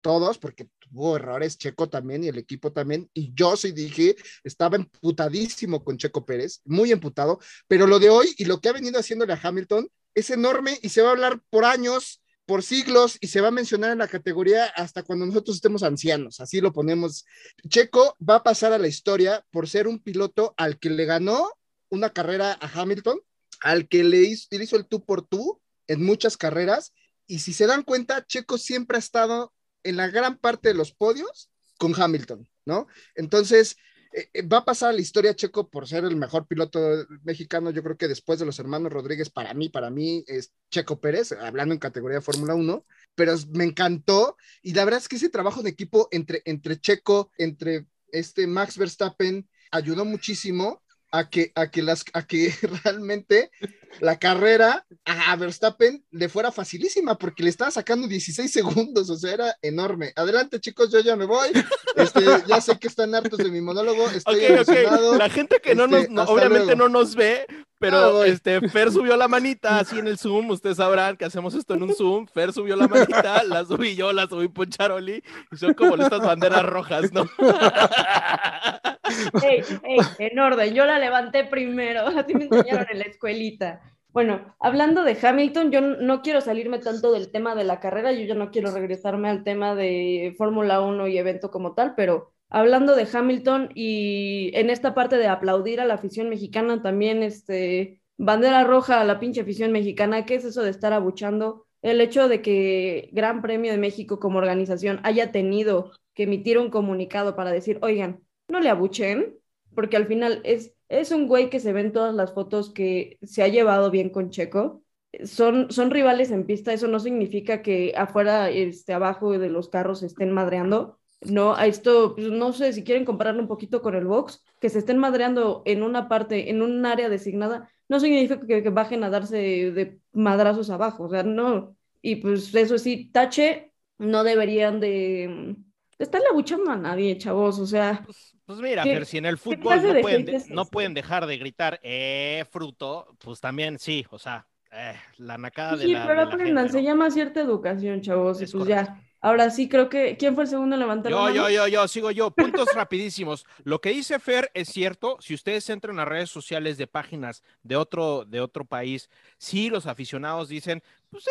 todos, porque tuvo errores Checo también y el equipo también, y yo sí dije, estaba emputadísimo con Checo Pérez, muy emputado, pero lo de hoy y lo que ha venido haciéndole a Hamilton es enorme y se va a hablar por años por siglos y se va a mencionar en la categoría hasta cuando nosotros estemos ancianos, así lo ponemos. Checo va a pasar a la historia por ser un piloto al que le ganó una carrera a Hamilton, al que le hizo, le hizo el tú por tú en muchas carreras, y si se dan cuenta, Checo siempre ha estado en la gran parte de los podios con Hamilton, ¿no? Entonces, eh, eh, va a pasar la historia Checo por ser el mejor piloto mexicano, yo creo que después de los hermanos Rodríguez, para mí, para mí es Checo Pérez, hablando en categoría Fórmula 1, pero me encantó y la verdad es que ese trabajo de equipo entre, entre Checo, entre este Max Verstappen, ayudó muchísimo a que, a que, las, a que realmente la carrera a Verstappen le fuera facilísima porque le estaba sacando 16 segundos, o sea, era enorme. Adelante, chicos, yo ya me voy. Este, ya sé que están hartos de mi monólogo, estoy Ok, ok. emocionado. La gente que no Este, nos, no- hasta obviamente luego. no nos ve, Ah, pero voy. este, Fer subió la manita así en el Zoom. Ustedes sabrán que hacemos esto en un Zoom. Fer subió la manita, la subí yo, la subí Poncharoli. Y son como estas banderas rojas, ¿no? Ey, ey, en orden, yo la levanté primero, así me enseñaron en la escuelita. Bueno, hablando de Hamilton, yo no quiero salirme tanto del tema de la carrera, yo ya no quiero regresarme al tema de Fórmula 1 y evento como tal, pero hablando de Hamilton y en esta parte de aplaudir a la afición mexicana también, este, bandera roja a la pinche afición mexicana, ¿qué es eso de estar abuchando? El hecho de que Gran Premio de México como organización haya tenido que emitir un comunicado para decir, oigan, no le abuchen, porque al final es, es un güey que se ve en todas las fotos que se ha llevado bien con Checo. Son, son rivales en pista, eso no significa que afuera, este, abajo de los carros se estén madreando. No, a esto, pues, no sé si quieren compararlo un poquito con el box, que se estén madreando en una parte, en un área designada, no significa que, bajen a darse de madrazos abajo, o sea, no. Y pues eso sí, tache, no deberían de, de estarle abuchando a nadie, chavos, o sea, Pues mira, ¿Qué- Fer, si en el fútbol no de pueden, de- no dejar de gritar, eh, fruto, pues también sí, o sea, eh, la nacada de Sí, la, pero de la aprendan, gente, se ¿no? llama cierta educación, chavos, y Es pues correcto. ya. Ahora sí, creo que. ¿Quién fue el segundo en levantar la Yo, yo, mano? yo, yo, sigo yo. Puntos rapidísimos. Lo que dice Fer es cierto. Si ustedes entran a redes sociales de páginas de otro, de otro país, sí, los aficionados dicen, pues sí,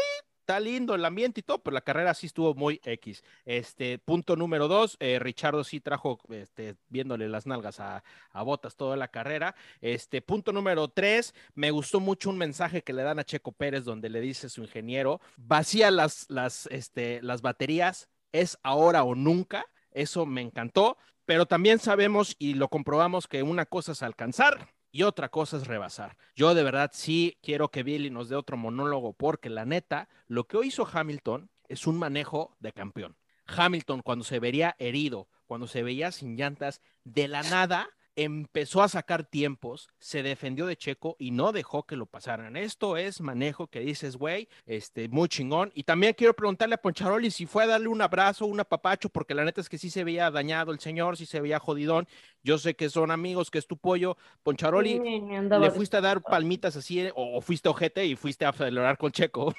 está lindo el ambiente y todo, pero la carrera sí estuvo muy X. Este, punto número dos, eh, Richardo sí trajo, este, viéndole las nalgas a, a Botas toda la carrera. Este, punto número tres, me gustó mucho un mensaje que le dan a Checo Pérez donde le dice su ingeniero, vacía las, las, este, las baterías, es ahora o nunca. Eso me encantó, pero también sabemos y lo comprobamos que una cosa es alcanzar y otra cosa es rebasar. Yo de verdad sí quiero que Billy nos dé otro monólogo porque la neta, lo que hizo Hamilton es un manejo de campeón. Hamilton cuando se vería herido, cuando se veía sin llantas, de la nada empezó a sacar tiempos, se defendió de Checo y no dejó que lo pasaran. Esto es manejo que dices, güey, este, muy chingón. Y también quiero preguntarle a Poncharoli si fue a darle un abrazo, un apapacho, porque la neta es que sí se veía dañado el señor, sí se veía jodidón. Yo sé que son amigos, que es tu pollo. Poncharoli, Sí, ¿le fuiste a dar palmitas así eh, o, o fuiste ojete y fuiste a celebrar con Checo?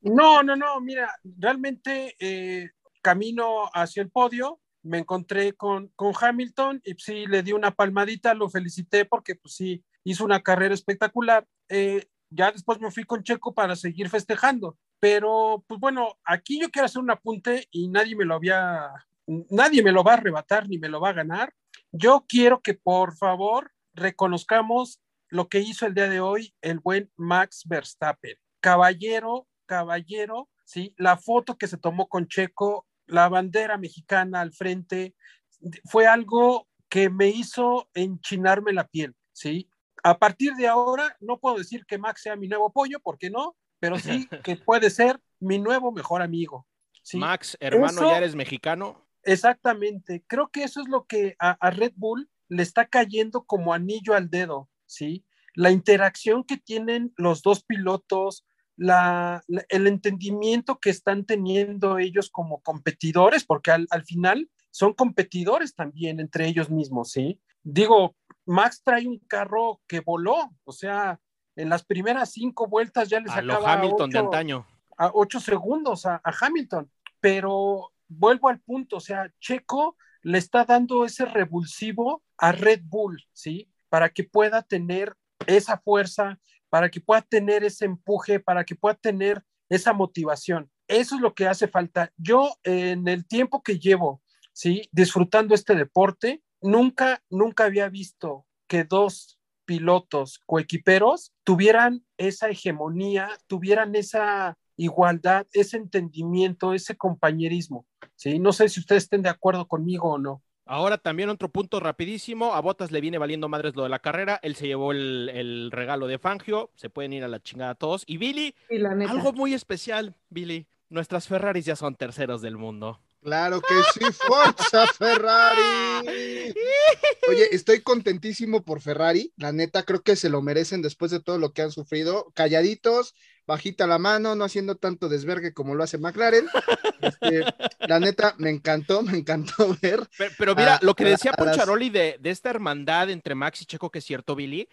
No, no, no, mira, realmente eh, camino hacia el podio, me encontré con, con Hamilton y sí, le di una palmadita, lo felicité porque pues sí, hizo una carrera espectacular. Eh, ya después me fui con Checo para seguir festejando, pero pues bueno, aquí yo quiero hacer un apunte y nadie me lo había, nadie me lo va a arrebatar ni me lo va a ganar. Yo quiero que por favor reconozcamos lo que hizo el día de hoy el buen Max Verstappen. Caballero, caballero, ¿sí? La foto que se tomó con Checo, la bandera mexicana al frente, fue algo que me hizo enchinarme la piel, ¿sí? A partir de ahora, no puedo decir que Max sea mi nuevo pollo, porque no, pero sí que puede ser mi nuevo mejor amigo. ¿sí? Max, hermano, Eso- ya eres mexicano. Exactamente, creo que eso es lo que a, a Red Bull le está cayendo como anillo al dedo, ¿sí? La interacción que tienen los dos pilotos, la, la- el entendimiento que están teniendo ellos como competidores, porque al, al final son competidores también entre ellos mismos, ¿sí? Digo, Max trae un carro que voló, o sea, en las primeras cinco vueltas ya le A lo sacaba Hamilton de antaño. a ocho segundos a, a Hamilton, pero vuelvo al punto, o sea, Checo le está dando ese revulsivo a Red Bull, ¿sí? Para que pueda tener esa fuerza, para que pueda tener ese empuje, para que pueda tener esa motivación. Eso es lo que hace falta. Yo en el tiempo que llevo, ¿sí? Disfrutando este deporte, nunca, nunca había visto que dos pilotos coequiperos tuvieran esa hegemonía, tuvieran esa igualdad, ese entendimiento, ese compañerismo. ¿sí? No sé si ustedes estén de acuerdo conmigo o no. Ahora también otro punto rapidísimo. A Botas le viene valiendo madres lo de la carrera. Él se llevó el, el regalo de Fangio. Se pueden ir a la chingada todos. Y Billy, algo muy especial, Billy. Nuestras Ferraris ya son terceros del mundo. Claro que sí, Forza Ferrari. Oye, estoy contentísimo por Ferrari. La neta, creo que se lo merecen después de todo lo que han sufrido. Calladitos, bajita la mano, no haciendo tanto desvergue como lo hace McLaren. Este, la neta, me encantó, me encantó ver. Pero, pero mira, a- lo que decía Poncharoli de, de esta hermandad entre Max y Checo, que es cierto, Billy,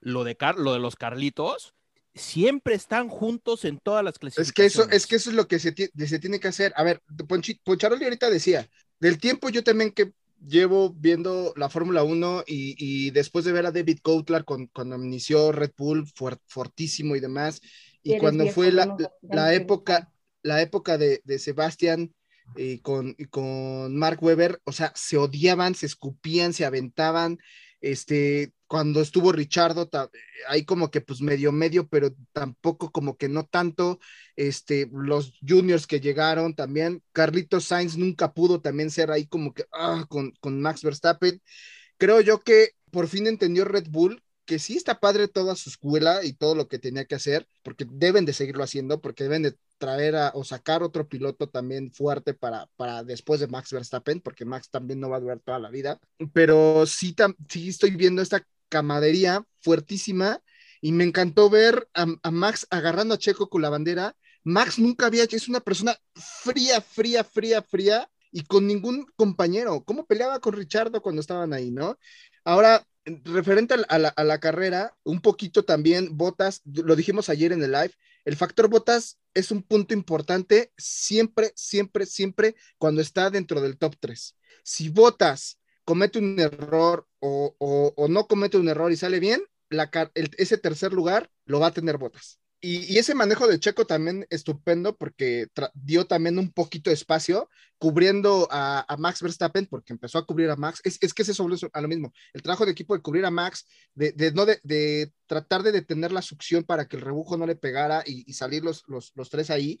lo de, Car- lo de los Carlitos, siempre están juntos en todas las Es clasificaciones. que eso, es que eso es lo que se, se tiene que hacer. A ver, Ponchi- Poncharoli ahorita decía, del tiempo yo también que llevo viendo la Fórmula 1 y, y después de ver a David Coulthard con- cuando inició Red Bull fuer- fortísimo y demás, y cuando viejo, fue la, no la época, la época de, de Sebastián y con, y con Mark Webber, o sea, se odiaban, se escupían, se aventaban, este, cuando estuvo Richardo, ahí como que pues medio medio, pero tampoco como que no tanto, este, los juniors que llegaron también, Carlitos Sainz nunca pudo también ser ahí como que, ah, con, con Max Verstappen, creo yo que por fin entendió Red Bull que sí está padre toda su escuela y todo lo que tenía que hacer, porque deben de seguirlo haciendo, porque deben de traer a, o sacar otro piloto también fuerte para, para después de Max Verstappen, porque Max también no va a durar toda la vida, pero sí, tam- sí estoy viendo esta camadería fuertísima y me encantó ver a, a Max agarrando a Checo con la bandera. Max nunca había hecho, es una persona fría, fría, fría, fría y con ningún compañero. ¿Cómo peleaba con Richardo cuando estaban ahí, no? Ahora, referente a la, carrera, un poquito también Botas, lo dijimos ayer en el live, el factor Botas es un punto importante siempre, siempre, siempre cuando está dentro del top 3. Si Botas comete un error o, o, no comete un error y sale bien, la, ese tercer lugar lo va a tener Botas. Y, ese manejo de Checo también estupendo porque dio también un poquito de espacio cubriendo a, Max Verstappen porque empezó a cubrir a Max. Es, es que ese sobre a lo mismo. El trabajo de equipo de cubrir a Max, de, no de, tratar de detener la succión para que el rebujo no le pegara y, y salir los, los, los, tres ahí.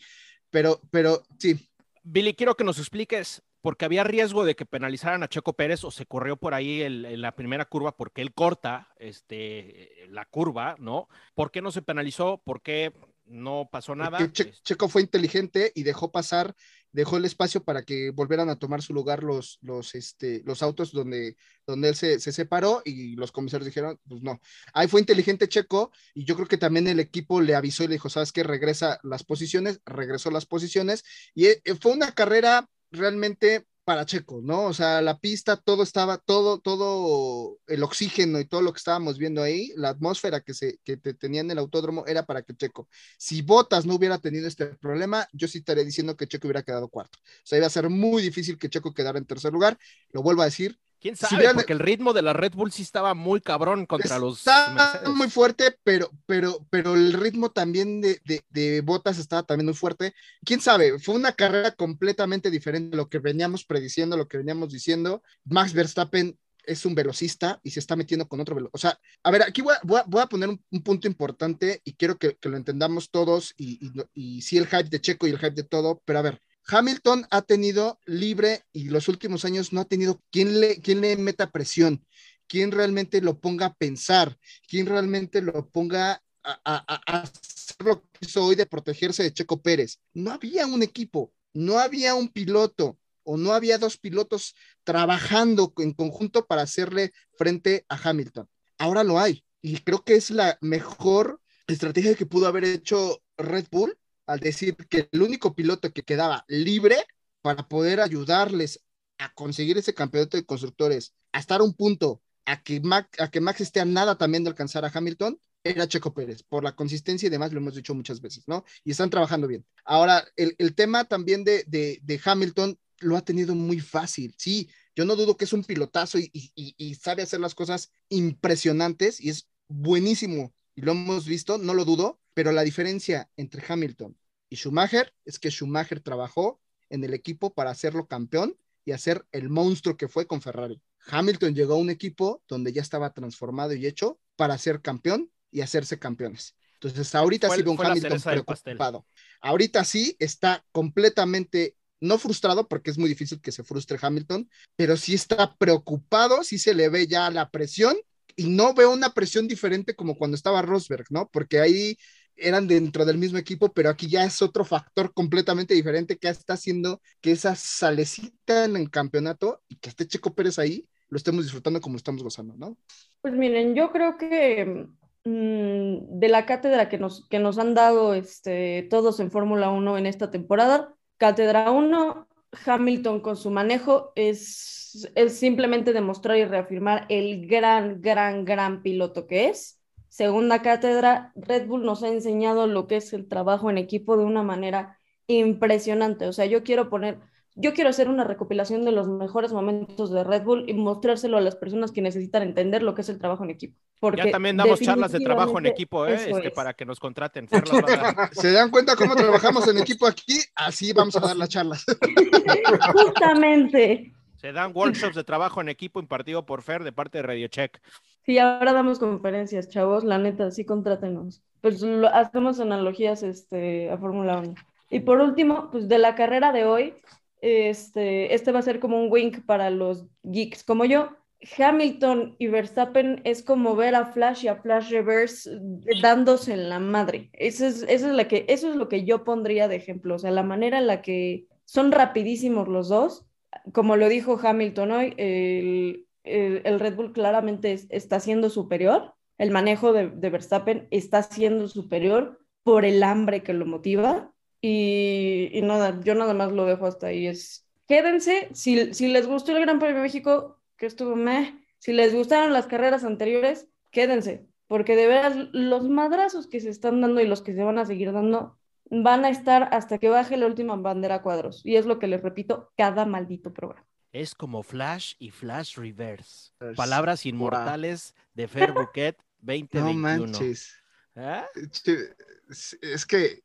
Pero, pero sí. Billy, quiero que nos expliques porque había riesgo de que penalizaran a Checo Pérez o se corrió por ahí el, en la primera curva porque él corta este, la curva, ¿no? ¿Por qué no se penalizó? ¿Por qué no pasó nada? Che Checo fue inteligente y dejó pasar, dejó el espacio para que volvieran a tomar su lugar los, los, este, los autos donde, donde él se, se separó y los comisarios dijeron, pues no. Ahí fue inteligente Checo y yo creo que también el equipo le avisó y le dijo, ¿sabes qué? Regresa las posiciones, regresó las posiciones y eh, fue una carrera realmente para Checo, ¿no? O sea, la pista, todo estaba, todo, todo el oxígeno y todo lo que estábamos viendo ahí, la atmósfera que se que te tenía en el autódromo era para que Checo. Si Botas no hubiera tenido este problema, yo sí estaría diciendo que Checo hubiera quedado cuarto. O sea, iba a ser muy difícil que Checo quedara en tercer lugar. Lo vuelvo a decir, ¿Quién sabe? Si. Porque el ritmo de la Red Bull sí estaba muy cabrón contra los. Mercedes. muy fuerte, pero, pero, pero el ritmo también de, de, de, Botas estaba también muy fuerte. Quién sabe, fue una carrera completamente diferente a lo que veníamos prediciendo, lo que veníamos diciendo. Max Verstappen es un velocista y se está metiendo con otro velocista. O sea, a ver, aquí voy a, voy a, voy a poner un, un, punto importante y quiero que, que lo entendamos todos y, y, y sí el hype de Checo y el hype de todo, pero a ver, Hamilton ha tenido libre y los últimos años no ha tenido quien le, quien le meta presión, quien realmente lo ponga a pensar, quien realmente lo ponga a, a- a hacer lo que hizo hoy de protegerse de Checo Pérez. No había un equipo, no había un piloto o no había dos pilotos trabajando en conjunto para hacerle frente a Hamilton. Ahora lo hay y creo que es la mejor estrategia que pudo haber hecho Red Bull al decir que el único piloto que quedaba libre para poder ayudarles a conseguir ese campeonato de constructores, a estar a un punto, a que, Max, a que Max esté a nada también de alcanzar a Hamilton, era Checo Pérez, por la consistencia y demás, lo hemos dicho muchas veces, ¿no? Y están trabajando bien. Ahora, el, el tema también de, de, de, Hamilton lo ha tenido muy fácil, sí, yo no dudo que es un pilotazo y, y, y sabe hacer las cosas impresionantes y es buenísimo, y lo hemos visto, no lo dudo, pero la diferencia entre Hamilton y Schumacher es que Schumacher trabajó en el equipo para hacerlo campeón y hacer el monstruo que fue con Ferrari. Hamilton llegó a un equipo donde ya estaba transformado y hecho para ser campeón y hacerse campeones. Entonces, ahorita sí un Hamilton preocupado. Ahorita sí está completamente, no frustrado, porque es muy difícil que se frustre Hamilton, pero sí está preocupado, sí se le ve ya la presión y no veo una presión diferente como cuando estaba Rosberg, ¿no? Porque ahí eran dentro del mismo equipo, pero aquí ya es otro factor completamente diferente que está haciendo que esa salecita en el campeonato y que esté Checo Pérez ahí, lo estemos disfrutando como estamos gozando, ¿no? Pues miren, yo creo que mm, de la cátedra que nos, que nos han dado este, todos en Fórmula 1 en esta temporada, cátedra 1, Hamilton con su manejo es, es simplemente demostrar y reafirmar el gran, gran, gran piloto que es. Segunda cátedra, Red Bull nos ha enseñado lo que es el trabajo en equipo de una manera impresionante. O sea, yo quiero poner, yo quiero hacer una recopilación de los mejores momentos de Red Bull y mostrárselo a las personas que necesitan entender lo que es el trabajo en equipo. Porque Ya también damos charlas de trabajo en equipo, ¿eh? Este, es. para que nos contraten. ¿Se dan cuenta cómo trabajamos en equipo aquí? Así vamos a dar las charlas. Justamente. Se dan workshops de trabajo en equipo impartido por Fer de parte de Radio Check. Sí, ahora damos conferencias, chavos, la neta, sí, contrátenos. Pues lo- hacemos analogías este, a Fórmula 1. Y por último, pues de la carrera de hoy, este, este va a ser como un wink para los geeks como yo. Hamilton y Verstappen es como ver a Flash y a Flash Reverse dándose en la madre. Eso es, eso es, la que, eso es lo que yo pondría de ejemplo. O sea, la manera en la que son rapidísimos los dos. Como lo dijo Hamilton hoy, el, el, Red Bull claramente es- está siendo superior. El manejo de, Verstappen está siendo superior por el hambre que lo motiva. Y, nada, yo nada más lo dejo hasta ahí. Es, quédense, si, les gustó el Gran Premio de México, que estuvo meh, si les gustaron las carreras anteriores, quédense, porque de veras los madrazos que se están dando y los que se van a seguir dando van a estar hasta que baje la última bandera cuadros. Y es lo que les repito cada maldito programa. Es como Flash y Flash Reverse. Palabras inmortales de Fer Bouquet No 2021. manches. ¿Eh? Che, Es es que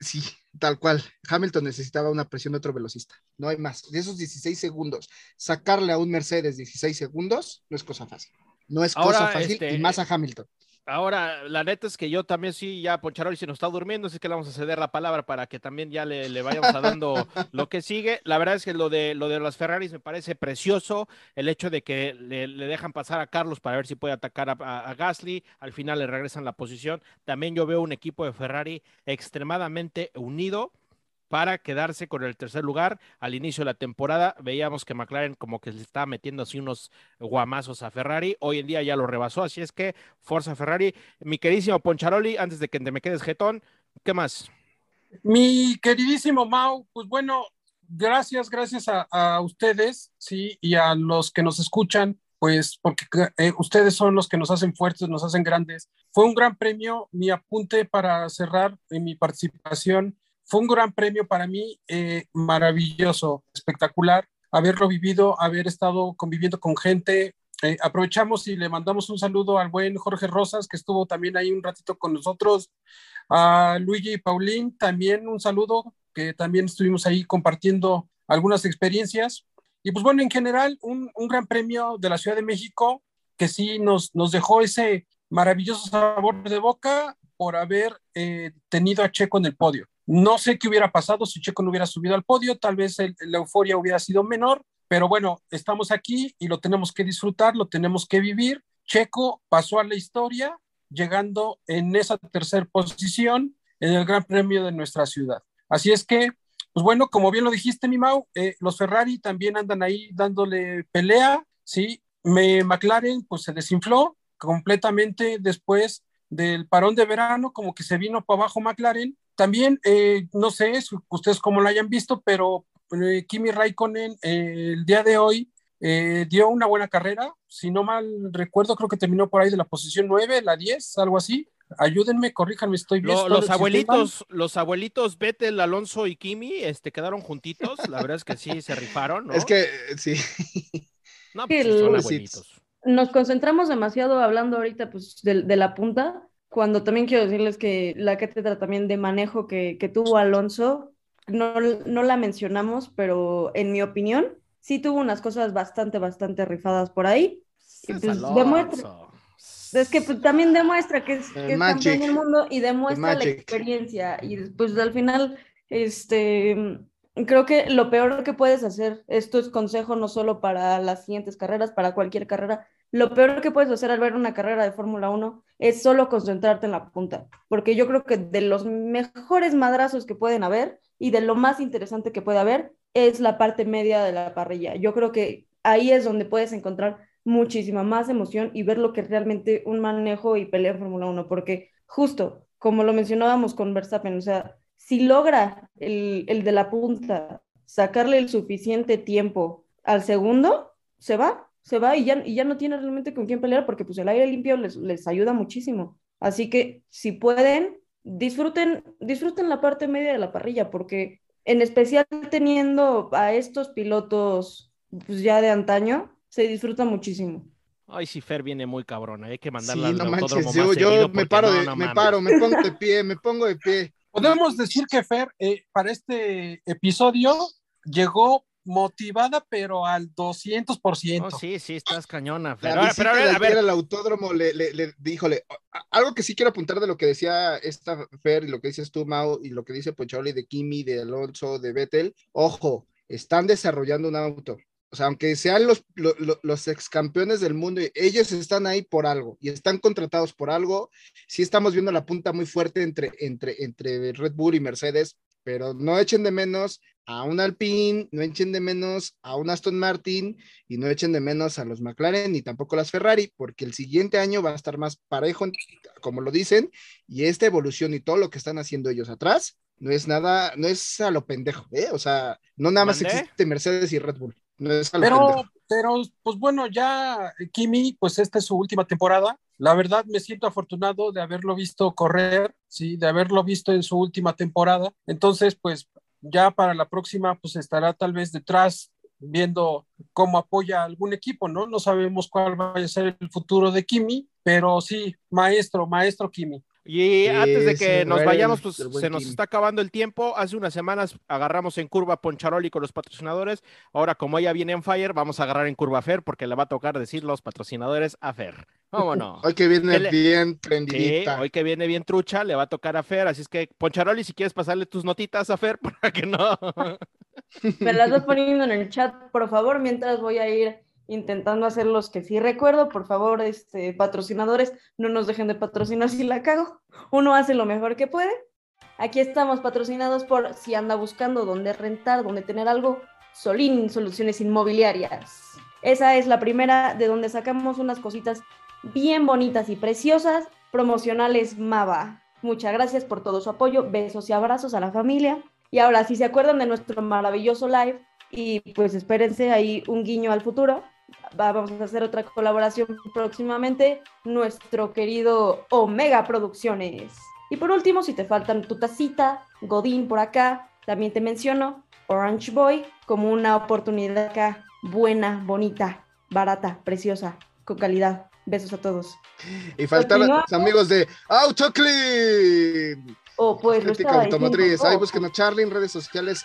sí, tal cual. Hamilton necesitaba una presión de otro velocista. No hay más. De esos 16 segundos, sacarle a un Mercedes 16 segundos no es cosa fácil. No es Ahora, cosa fácil este, y más a Hamilton. Ahora, la neta es que yo también sí, ya Poncharoli se nos está durmiendo, así que le vamos a ceder la palabra para que también ya le, le vayamos a dando lo que sigue. La verdad es que lo de, lo de las Ferraris me parece precioso, el hecho de que le, le dejan pasar a Carlos para ver si puede atacar a, a- a Gasly, al final le regresan la posición. También yo veo un equipo de Ferrari extremadamente unido para quedarse con el tercer lugar. Al inicio de la temporada veíamos que McLaren como que le estaba metiendo así unos guamazos a Ferrari. Hoy en día ya lo rebasó, así es que Forza Ferrari. Mi queridísimo Poncharoli, antes de que te me quedes jetón, ¿qué más? Mi queridísimo Mau, pues bueno, gracias, gracias a, ustedes, sí, y a los que nos escuchan, pues porque eh, ustedes son los que nos hacen fuertes, nos hacen grandes. Fue un gran premio, mi apunte para cerrar en mi participación, fue un gran premio para mí, eh, maravilloso, espectacular, haberlo vivido, haber estado conviviendo con gente. Eh, aprovechamos y le mandamos un saludo al buen Jorge Rosas, que estuvo también ahí un ratito con nosotros. A Luigi y Paulín, también un saludo, que también estuvimos ahí compartiendo algunas experiencias. Y pues bueno, en general, un, un gran premio de la Ciudad de México que sí nos, nos dejó ese maravilloso sabor de boca por haber eh, tenido a Checo en el podio. No sé qué hubiera pasado si Checo no hubiera subido al podio, tal vez la euforia hubiera sido menor, pero bueno, estamos aquí y lo tenemos que disfrutar, lo tenemos que vivir. Checo pasó a la historia llegando en esa tercera posición en el Gran Premio de nuestra ciudad. Así es que, pues bueno, como bien lo dijiste, mi Mau, eh, los Ferrari también andan ahí dándole pelea, ¿sí? Me, McLaren pues se desinfló completamente después del parón de verano, como que se vino para abajo McLaren. También, eh, no sé si ustedes cómo lo hayan visto, pero eh, Kimi Raikkonen eh, el día de hoy eh, dio una buena carrera. Si no mal recuerdo, creo que terminó por ahí de la posición 9, la 10, algo así. Ayúdenme, corríjanme, estoy bien. Lo- los abuelitos, los abuelitos Vettel, Alonso y Kimi, este, quedaron juntitos. La verdad es que sí, se rifaron, ¿no? Es que, sí. no, pues sí, son abuelitos. Nos concentramos demasiado hablando ahorita pues, de, de la punta, cuando también quiero decirles que la cátedra también de manejo que, que tuvo Alonso, no, no la mencionamos, pero en mi opinión, sí tuvo unas cosas bastante, bastante rifadas por ahí. Y Es pues demuestra, es que pues, también demuestra que es, que es campeón del mundo y demuestra la experiencia. Y pues al final, este, creo que lo peor que puedes hacer, esto es consejo no solo para las siguientes carreras, para cualquier carrera, lo peor que puedes hacer al ver una carrera de Fórmula 1 es solo concentrarte en la punta, porque yo creo que de los mejores madrazos que pueden haber y de lo más interesante que puede haber es la parte media de la parrilla. Yo creo que ahí es donde puedes encontrar muchísima más emoción y ver lo que es realmente un manejo y pelea en Fórmula 1, porque justo como lo mencionábamos con Verstappen, o sea, si logra el, el de la punta sacarle el suficiente tiempo al segundo, se va, se va y ya, y ya no tiene realmente con quién pelear porque pues el aire limpio les, les ayuda muchísimo. Así que si pueden, disfruten, disfruten la parte media de la parrilla porque en especial teniendo a estos pilotos pues ya de antaño, se disfruta muchísimo. Ay, sí, Fer viene muy cabrona. Hay que Sí, mandarla al no autódromo manches, yo, más yo seguido me paro, no, de, no me paro, me pongo de pie, me pongo de pie. Podemos decir que Fer, eh, para este episodio, llegó motivada, pero al 200%. No, sí, sí, estás cañona, Fer. La Ahora, pero a ver, al autódromo le, le, le díjole, algo que sí quiero apuntar de lo que decía esta Fer y lo que dices tú, Mao, y lo que dice Poncharoli de Kimi, de Alonso, de Vettel, ojo, están desarrollando un auto. O sea, aunque sean los, lo- lo- los ex campeones del mundo, ellos están ahí por algo y están contratados por algo. Sí estamos viendo la punta muy fuerte entre, entre, entre Red Bull y Mercedes, pero no echen de menos a un Alpine, no echen de menos a un Aston Martin y no echen de menos a los McLaren ni tampoco las Ferrari, porque el siguiente año va a estar más parejo, como lo dicen, y esta evolución y todo lo que están haciendo ellos atrás no es nada, no es a lo pendejo, ¿eh? O sea, no nada más ¿Mandé? existe Mercedes y Red Bull, no es Pero, pero, pues bueno, ya eh, Kimi, pues esta es su última temporada. La verdad me siento afortunado de haberlo visto correr, sí, de haberlo visto en su última temporada. Entonces, pues ya para la próxima, pues estará tal vez detrás viendo cómo apoya a algún equipo, ¿no? No sabemos cuál va a ser el futuro de Kimi, pero sí, maestro, maestro Kimi. Y antes de que nos vayamos, pues se nos está acabando el tiempo. Hace unas semanas agarramos en curva Poncharoli con los patrocinadores. Ahora, como ella viene en Fire, vamos a agarrar en curva a Fer porque le va a tocar decir los patrocinadores a Fer. Vámonos. Hoy que viene ¿Qué le- bien Sí, prendidita. hoy que viene bien trucha, le va a tocar a Fer. Así es que, Poncharoli, si quieres pasarle tus notitas a Fer para que no. Me las vas poniendo en el chat, por favor, mientras voy a ir intentando hacer los que sí recuerdo. Por favor, este, patrocinadores, no nos dejen de patrocinar si la cago. Uno hace lo mejor que puede. Aquí estamos patrocinados por si anda buscando dónde rentar, dónde tener algo. Solín Soluciones Inmobiliarias. Esa es la primera de donde sacamos unas cositas bien bonitas y preciosas, promocionales Mava. Muchas gracias por todo su apoyo. Besos y abrazos a la familia. Y ahora, si se acuerdan de nuestro maravilloso live, y pues espérense ahí un guiño al futuro, vamos a hacer otra colaboración próximamente, nuestro querido Omega Producciones. Y por último, si te faltan tu tacita, Godín por acá, también te menciono Orange Boy como una oportunidad acá buena, bonita, barata, preciosa, con calidad. Besos a todos. Y faltaron los amigos de AutoClean. O pues estaba automotriz. Ahí Oh, busquen a Charlie en redes sociales,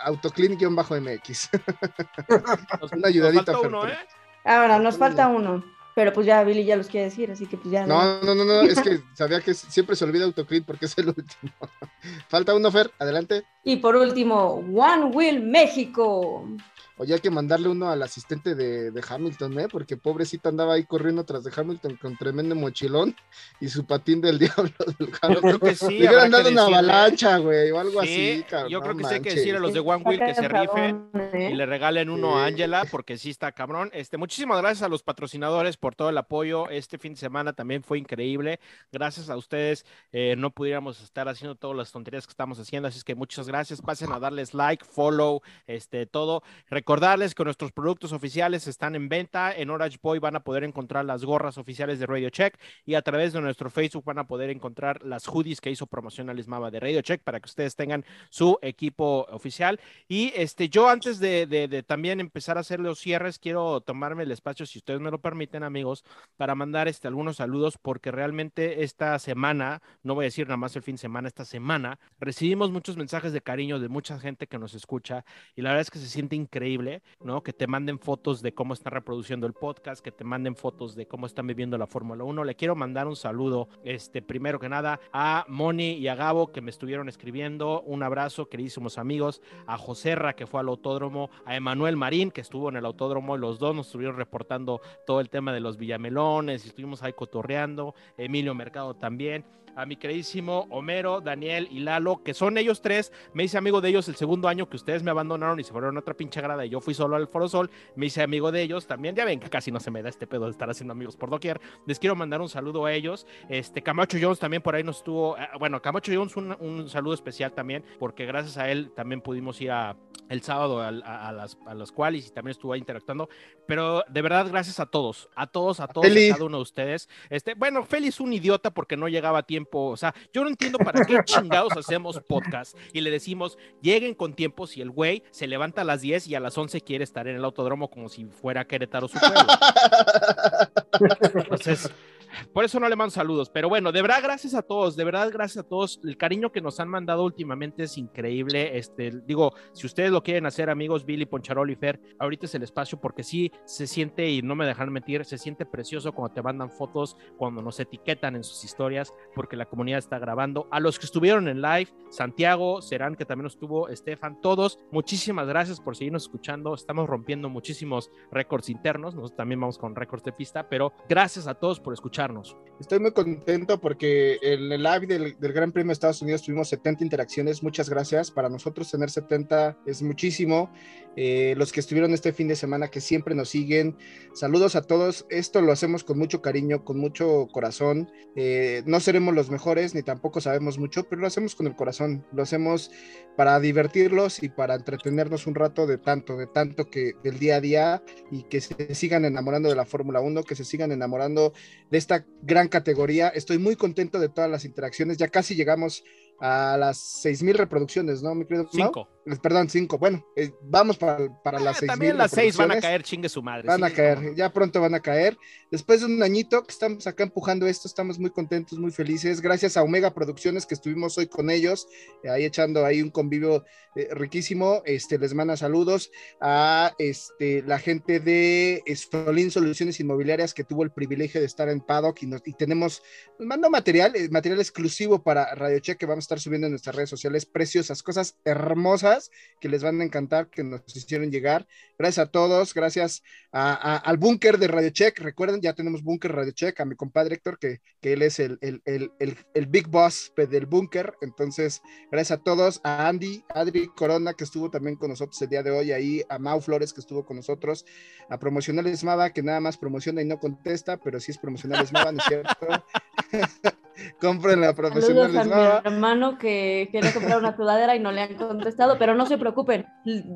autoclinic-mx. Nos, Una ayudadita, nos faltó Fer, uno, por- ¿eh? Ahora, nos falta uno. Pero pues ya Billy ya los quiere decir, así que pues ya. No, no, no, no, es que sabía que siempre se olvida Autocrit porque es el último. Falta uno, Fer, adelante. Y por último, One Wheel México. Oye, hay que mandarle uno al asistente de, de Hamilton, ¿eh? Porque pobrecito andaba ahí corriendo tras de Hamilton con tremendo mochilón y su patín del diablo del Yo creo que sí. Le hubieran dado una avalancha, güey, o algo Sí, así, cabrón. yo creo que sí hay que decir a los de One Wheel que se rifen ¿eh? y le regalen uno a. Angela porque sí está cabrón. Este, muchísimas gracias a los patrocinadores por todo el apoyo. Este fin de semana también fue increíble. Gracias a ustedes eh, no pudiéramos estar haciendo todas las tonterías que estamos haciendo, así es que muchas gracias. Pasen a darles like, follow, este, todo. Recordarles que nuestros productos oficiales están en venta. En Orange Boy van a poder encontrar las gorras oficiales de Radio Check y a través de nuestro Facebook van a poder encontrar las hoodies que hizo promoción Mava de Radio Check para que ustedes tengan su equipo oficial. Y este, yo antes de, de- de también empezar a hacer los cierres, quiero tomarme el espacio, si ustedes me lo permiten, amigos, para mandar este, algunos saludos, porque realmente esta semana, no voy a decir nada más el fin de semana, esta semana, recibimos muchos mensajes de cariño de mucha gente que nos escucha y la verdad es que se siente increíble, ¿no? Que te manden fotos de cómo están reproduciendo el podcast, que te manden fotos de cómo están viviendo la Fórmula 1. Le quiero mandar un saludo, este, primero que nada, a Moni y a Gabo que me estuvieron escribiendo. Un abrazo, queridísimos amigos. A Joserra que fue al autódromo, a Emanuel Marín que estuvo en el autódromo. Los dos nos estuvieron reportando todo el tema de los Villamelones estuvimos ahí cotorreando. Emilio Mercado también. A mi queridísimo Homero, Daniel y Lalo, que son ellos tres. Me hice amigo de ellos el segundo año que ustedes me abandonaron y se fueron a otra pinche grada y yo fui solo al Foro Sol. Me hice amigo de ellos también. Ya ven que casi no se me da este pedo de estar haciendo amigos por doquier. Les quiero mandar un saludo a ellos. Este Camacho Jones también por ahí nos estuvo. eh, Bueno, Camacho Jones, un, un saludo especial también, porque gracias a él también pudimos ir a, el sábado al- a, a las, a los cuales y también estuvo ahí interactuando. Pero de verdad, gracias a todos, a todos, a todos, Feli. a cada uno de ustedes. Este, bueno, Feli es un idiota porque no llegaba a tiempo. O sea, yo no entiendo para qué chingados hacemos podcast y le decimos lleguen con tiempo si el güey se levanta a las 10 y a las 11 quiere estar en el autódromo como si fuera Querétaro su pueblo. Entonces, por eso no le mando saludos. Pero bueno, de verdad, gracias a todos. De verdad, gracias a todos. El cariño que nos han mandado últimamente es increíble. Este, digo, si ustedes lo quieren hacer, amigos, Billy, Poncharol y Fer, ahorita es el espacio porque sí se siente, y no me dejan mentir, se siente precioso cuando te mandan fotos, cuando nos etiquetan en sus historias, porque la comunidad está grabando. A los que estuvieron en live, Santiago, Serán, que también estuvo, Estefan, todos, muchísimas gracias por seguirnos escuchando. Estamos rompiendo muchísimos récords internos. Nosotros también vamos con récords de pista, pero gracias a todos por Estoy muy contento porque en el live del, del Gran Premio de Estados Unidos tuvimos 70 interacciones. Muchas gracias. Para nosotros tener 70 es muchísimo. Eh, los que estuvieron este fin de semana, que siempre nos siguen. Saludos a todos. Esto lo hacemos con mucho cariño, con mucho corazón. Eh, no seremos los mejores, ni tampoco sabemos mucho, pero lo hacemos con el corazón. Lo hacemos para divertirlos y para entretenernos un rato de tanto, de tanto que del día a día y que se sigan enamorando de la Fórmula 1, que se sigan enamorando de esta gran categoría. Estoy muy contento de todas las interacciones. Ya casi llegamos a las 6.000 reproducciones, ¿no, mi querido? Cinco. Eh, Perdón, cinco. Bueno, eh, vamos para, para Ah, las 6.000 también las seis van a caer, chingue su madre. Van a caer, no. ya pronto van a caer. Después de un añito que estamos acá empujando esto, estamos muy contentos, muy felices. Gracias a Omega Producciones que estuvimos hoy con ellos, eh, ahí echando ahí un convivio eh, riquísimo. Este, les manda saludos a este, la gente de Solín Soluciones Inmobiliarias que tuvo el privilegio de estar en Paddock y, nos- y tenemos, nos mandó material, material exclusivo para Radio Check que vamos a estar subiendo en nuestras redes sociales, preciosas, cosas hermosas que les van a encantar, que nos hicieron llegar. Gracias a todos, gracias a- a- al búnker de Radio Check. Recuerden, ya tenemos búnker Radio Check, a mi compadre Héctor, que, que él es el, el, el, el, big boss del búnker. Entonces, gracias a todos, a Andy, Adri Corona, que estuvo también con nosotros el día de hoy, ahí, a Mau Flores, que estuvo con nosotros, a Promocionales Mava, que nada más promociona y no contesta, pero sí es Promocionales Mava, ¿no es cierto? Compren la Saludos Promocionales a mi hermano que quiere comprar una sudadera y no le han contestado, pero no se preocupen,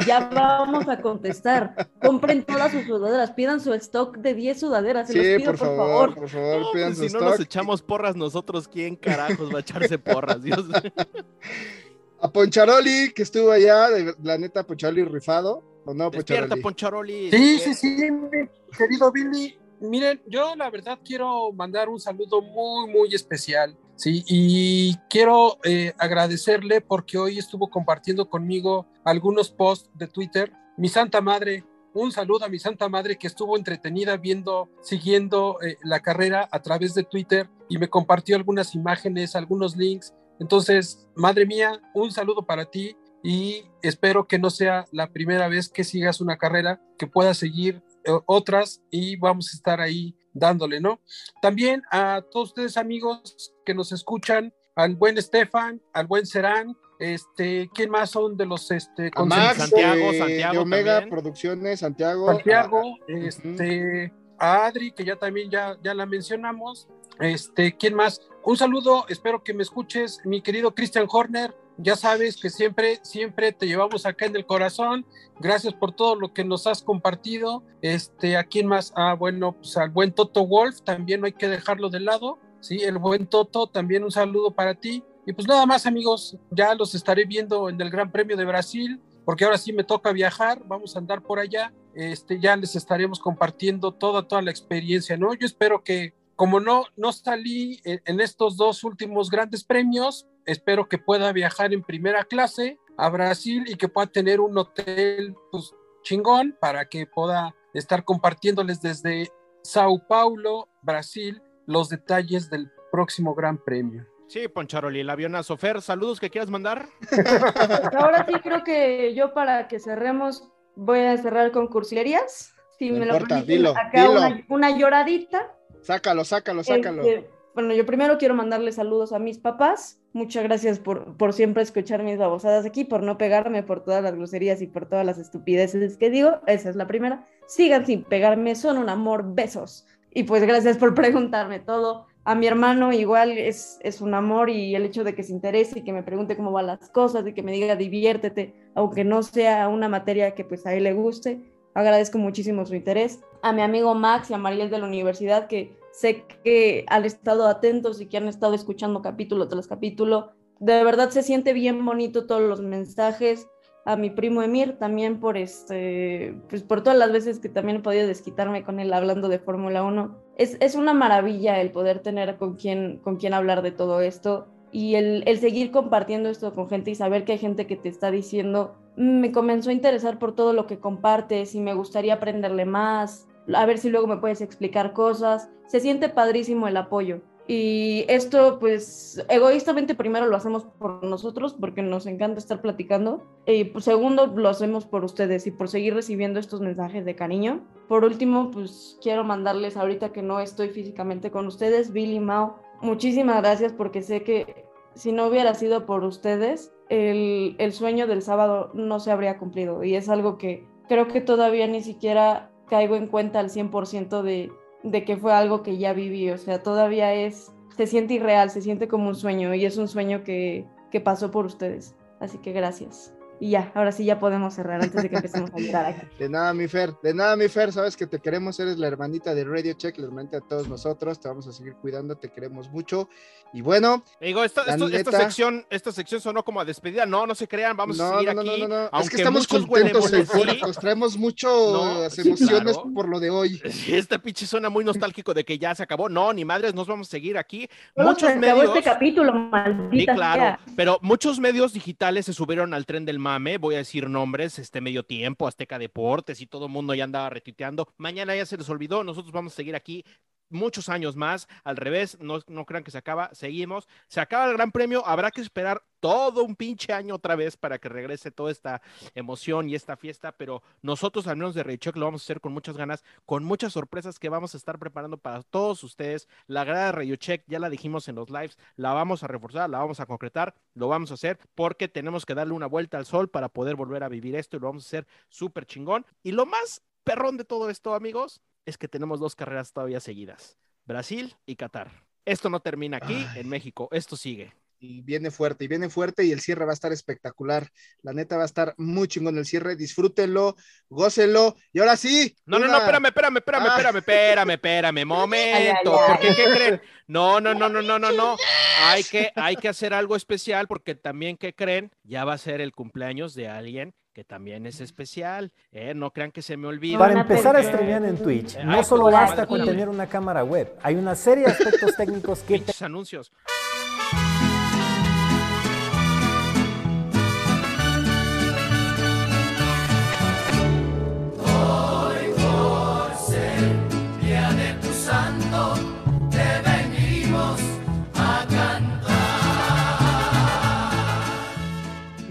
ya vamos a contestar. Compren todas sus sudaderas, pidan su stock de 10 sudaderas, se Sí, los pido por por, favor, favor. por favor, No, pidan pues, su si no nos echamos porras nosotros, ¿quién carajos va a echarse porras? Dios. A Poncharoli, que estuvo allá, de la neta, Poncharoli rifado. ¿O no, Despierta, Poncharoli? Poncharoli. Sí, sí, sí, mi querido Billy. Miren, yo la verdad quiero mandar un saludo muy, muy especial, ¿sí? Y quiero eh, agradecerle porque hoy estuvo compartiendo conmigo algunos posts de Twitter. Mi santa madre, un saludo a mi santa madre que estuvo entretenida viendo, siguiendo eh, la carrera a través de Twitter y me compartió algunas imágenes, algunos links. Entonces, madre mía, un saludo para ti y espero que no sea la primera vez que sigas una carrera, que puedas seguir otras y vamos a estar ahí dándole, ¿no? También a todos ustedes amigos que nos escuchan, al buen Estefan, al buen Serán, este, ¿quién más son de los este Max, Santiago, de- Santiago de Omega también. Producciones, Santiago. Santiago, Ah, este, a Adri, que ya también ya, ya la mencionamos. Este, ¿quién más? Un saludo, espero que me escuches, mi querido Christian Horner. Ya sabes que siempre, siempre te llevamos acá en el corazón. Gracias por todo lo que nos has compartido. Este, ¿a quién más? Ah, bueno, pues al buen Toto Wolf, también no hay que dejarlo de lado. Sí, el buen Toto, también un saludo para ti. Y pues nada más, amigos, ya los estaré viendo en el Gran Premio de Brasil, porque ahora sí me toca viajar, vamos a andar por allá. Este, ya les estaremos compartiendo toda, toda la experiencia, ¿no? Yo espero que, como no, no salí en, en estos dos últimos grandes premios, espero que pueda viajar en primera clase a Brasil y que pueda tener un hotel, pues, chingón para que pueda estar compartiéndoles desde Sao Paulo, Brasil, los detalles del próximo Gran Premio. Sí, Poncharoli, el avionazo. Fer, saludos que quieras mandar. Ahora sí creo que yo para que cerremos voy a cerrar con cursilerías. Si No me lo permiten, dilo, acá dilo. Una, una lloradita. Sácalo, sácalo, sácalo. Este, bueno, yo primero quiero mandarle saludos a mis papás. Muchas gracias por, por siempre escuchar mis babosadas aquí, por no pegarme por todas las groserías y por todas las estupideces que digo. Esa es la primera. Sigan sin pegarme, son un amor, besos. Y pues gracias por preguntarme todo. A mi hermano igual es, es un amor y el hecho de que se interese y que me pregunte cómo van las cosas y que me diga diviértete, aunque no sea una materia que pues a él le guste, agradezco muchísimo su interés. A mi amigo Max y a Mariel de la universidad que sé que han estado atentos y que han estado escuchando capítulo tras capítulo. De verdad se siente bien bonito todos los mensajes. A mi primo Emir también por este, pues por todas las veces que también he podido desquitarme con él hablando de Fórmula 1. Es, es una maravilla el poder tener con quien, con quien hablar de todo esto y el, el seguir compartiendo esto con gente y saber que hay gente que te está diciendo, "Mm, me comenzó a interesar por todo lo que compartes y me gustaría aprenderle más, a ver si luego me puedes explicar cosas. Se siente padrísimo el apoyo. Y esto, pues, egoístamente primero lo hacemos por nosotros, porque nos encanta estar platicando. Y pues, segundo, lo hacemos por ustedes y por seguir recibiendo estos mensajes de cariño. Por último, pues, quiero mandarles ahorita que no estoy físicamente con ustedes, Billy Mao, muchísimas gracias porque sé que si no hubiera sido por ustedes, el, el sueño del sábado no se habría cumplido. Y es algo que creo que todavía ni siquiera caigo en cuenta al 100% de, de que fue algo que ya viví. O sea, todavía es, se siente irreal, se siente como un sueño y es un sueño que, que pasó por ustedes. Así que gracias. Y ya, ahora sí ya podemos cerrar antes de que empecemos a llorar aquí. De nada, mi Fer. De nada, mi Fer. Sabes que te queremos. Eres la hermanita de Radio Check, la hermanita de todos nosotros. Te vamos a seguir cuidando. Te queremos mucho. Y bueno, Digo, esta, esto- esta neta- sección, esta sección sonó como a despedida. No, no se crean, vamos a no, seguir no, no, aquí. no, no, no. Es que estamos contentos, eufóricos. Traemos No, muchas sí, emociones claro. por lo de hoy. Sí, Este pinche suena muy nostálgico de que ya se acabó. No, ni madres, nos vamos a seguir aquí. Muchos se acabó medios. este capítulo, Sí, maldita claro, sea. pero muchos medios digitales se subieron al tren del mame, voy a decir nombres, este medio tiempo, Azteca Deportes y todo el mundo ya andaba retuiteando. Mañana ya se les olvidó, nosotros vamos a seguir aquí muchos años más, al revés, no, no crean que se acaba, seguimos, se acaba el Gran Premio, habrá que esperar todo un pinche año otra vez para que regrese toda esta emoción y esta fiesta, pero nosotros al menos de Raycheck lo vamos a hacer con muchas ganas, con muchas sorpresas que vamos a estar preparando para todos ustedes. La grada de ya la dijimos en los lives, la vamos a reforzar, la vamos a concretar, lo vamos a hacer porque tenemos que darle una vuelta al sol para poder volver a vivir esto y lo vamos a hacer súper chingón. Y lo más perrón de todo esto, amigos, es que tenemos dos carreras todavía seguidas, Brasil y Qatar. Esto no termina aquí Ay. en México, esto sigue. Y viene fuerte, y viene fuerte, y el cierre va a estar espectacular. La neta va a estar muy chingón el cierre. Disfrútenlo, gócenlo. Y ahora sí. No, no, no, espérame, espérame, espérame, Ah. espérame, espérame, espérame, momento, porque ¿qué creen? No, no, no, no, no, no, no. Hay que, hay que hacer algo especial porque también, ¿qué creen? Ya va a ser el cumpleaños de alguien que también es especial, ¿eh? No crean que se me olvide. Van Para empezar a streamear en Twitch, Ay, no solo pues, basta con tener una cámara web, hay una serie de aspectos técnicos que te anuncios.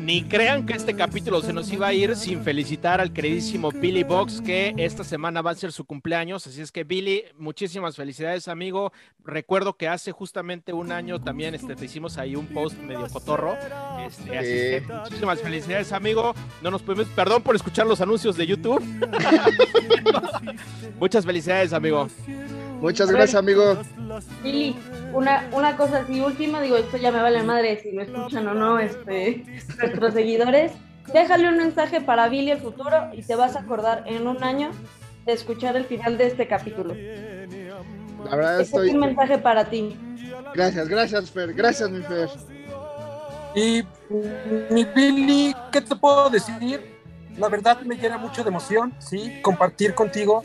Ni crean que este capítulo se nos iba a ir sin felicitar al queridísimo Billy Box, que esta semana va a ser su cumpleaños. Así es que, Billy, muchísimas felicidades, amigo. Recuerdo que hace justamente un año también este, te hicimos ahí un post medio cotorro. Este, así es que muchísimas felicidades, amigo. No nos podemos, perdón por escuchar los anuncios de YouTube. Muchas felicidades, amigo. Muchas gracias, amigo. Billy, una, una cosa así última, digo, esto ya me vale madre si lo escuchan o no, este, nuestros seguidores. Déjale un mensaje para Billy el futuro y te vas a acordar en un año de escuchar el final de este capítulo. La verdad Este es estoy. un mensaje para ti. Gracias, gracias, Fer. Gracias, mi Fer. Y mi Billy, ¿qué te puedo decir? La verdad me llena mucho de emoción, sí, compartir contigo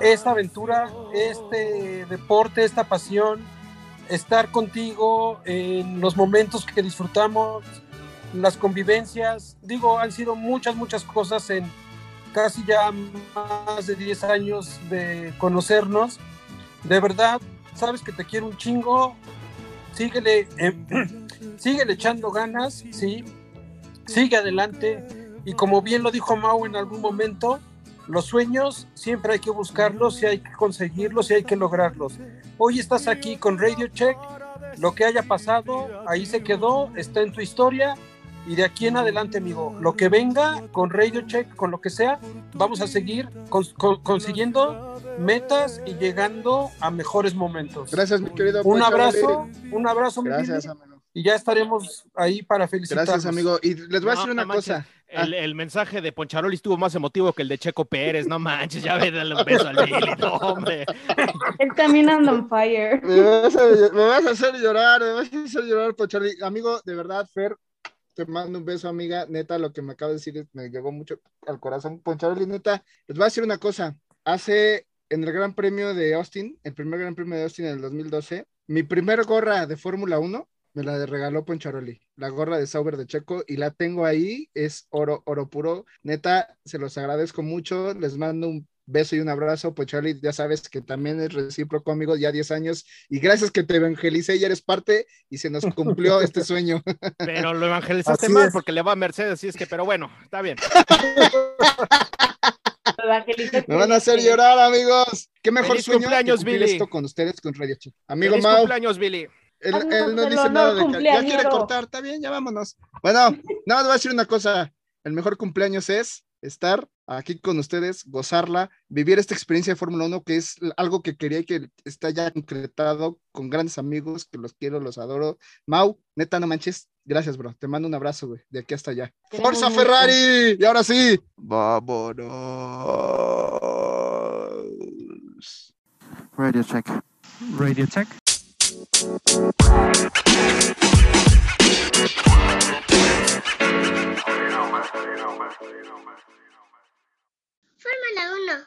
esta aventura, este deporte, esta pasión, estar contigo en los momentos que disfrutamos, las convivencias. Digo, han sido muchas, muchas cosas en casi ya más de 10 años de conocernos. De verdad, sabes que te quiero un chingo. Síguele, eh, síguele echando ganas, sí. Sigue adelante. Y como bien lo dijo Mau en algún momento, los sueños siempre hay que buscarlos y hay que conseguirlos y hay que lograrlos. Hoy estás aquí con Radio Check. Lo que haya pasado, ahí se quedó, está en tu historia. Y de aquí en adelante, amigo, lo que venga con Radio Check, con lo que sea, vamos a seguir cons- con- consiguiendo metas y llegando a mejores momentos. Gracias, mi querido. Un Poncho abrazo, un abrazo, mi Gracias, amigo. y ya estaremos ahí para felicitarnos. Gracias, amigo. Y les voy a decir una no cosa. El, el mensaje de Poncharoli estuvo más emotivo que el de Checo Pérez. No manches, ya ve, dale un beso al Billy. No, hombre. Él también anda on fire. Me vas, a, me vas a hacer llorar, me vas a hacer llorar, Pocholi. Amigo, de verdad, Fer, te mando un beso, amiga. Neta, lo que me acaba de decir me llegó mucho al corazón. Poncharoli, neta, les voy a decir una cosa. Hace en el Gran Premio de Austin, el primer Gran Premio de Austin en el 2012, mi primer gorra de Fórmula 1 me la regaló Poncharoli, la gorra de Sauber de Checo, y la tengo ahí, es oro, oro puro. Neta, se los agradezco mucho, les mando un beso y un abrazo, Poncharoli, ya sabes que también es recíproco, amigo, ya 10 años, y gracias que te evangelicé y eres parte, y se nos cumplió este sueño. Pero lo evangelizaste Así mal es. porque le va a Mercedes, así es que, pero bueno, está bien. Me van a hacer llorar, amigos. Qué mejor Feliz sueño que cumpleaños, cumplir Billy. esto con ustedes, con Radio Chico. Amigo Feliz Mau, cumpleaños, Billy. Él, no dice nada de que ya quiere cortar. Está bien, ya vámonos. Bueno, nada más voy a decir una cosa. El mejor cumpleaños es estar aquí con ustedes, gozarla, vivir esta experiencia de Fórmula 1, que es algo que quería y que está ya concretado con grandes amigos, que los quiero, los adoro. Mau, neta, no manches. Gracias, bro. Te mando un abrazo, güey, de aquí hasta allá. ¡Forza. Ferrari! Y ahora sí, vámonos. Radio check. Radio Check. Fórmula 1.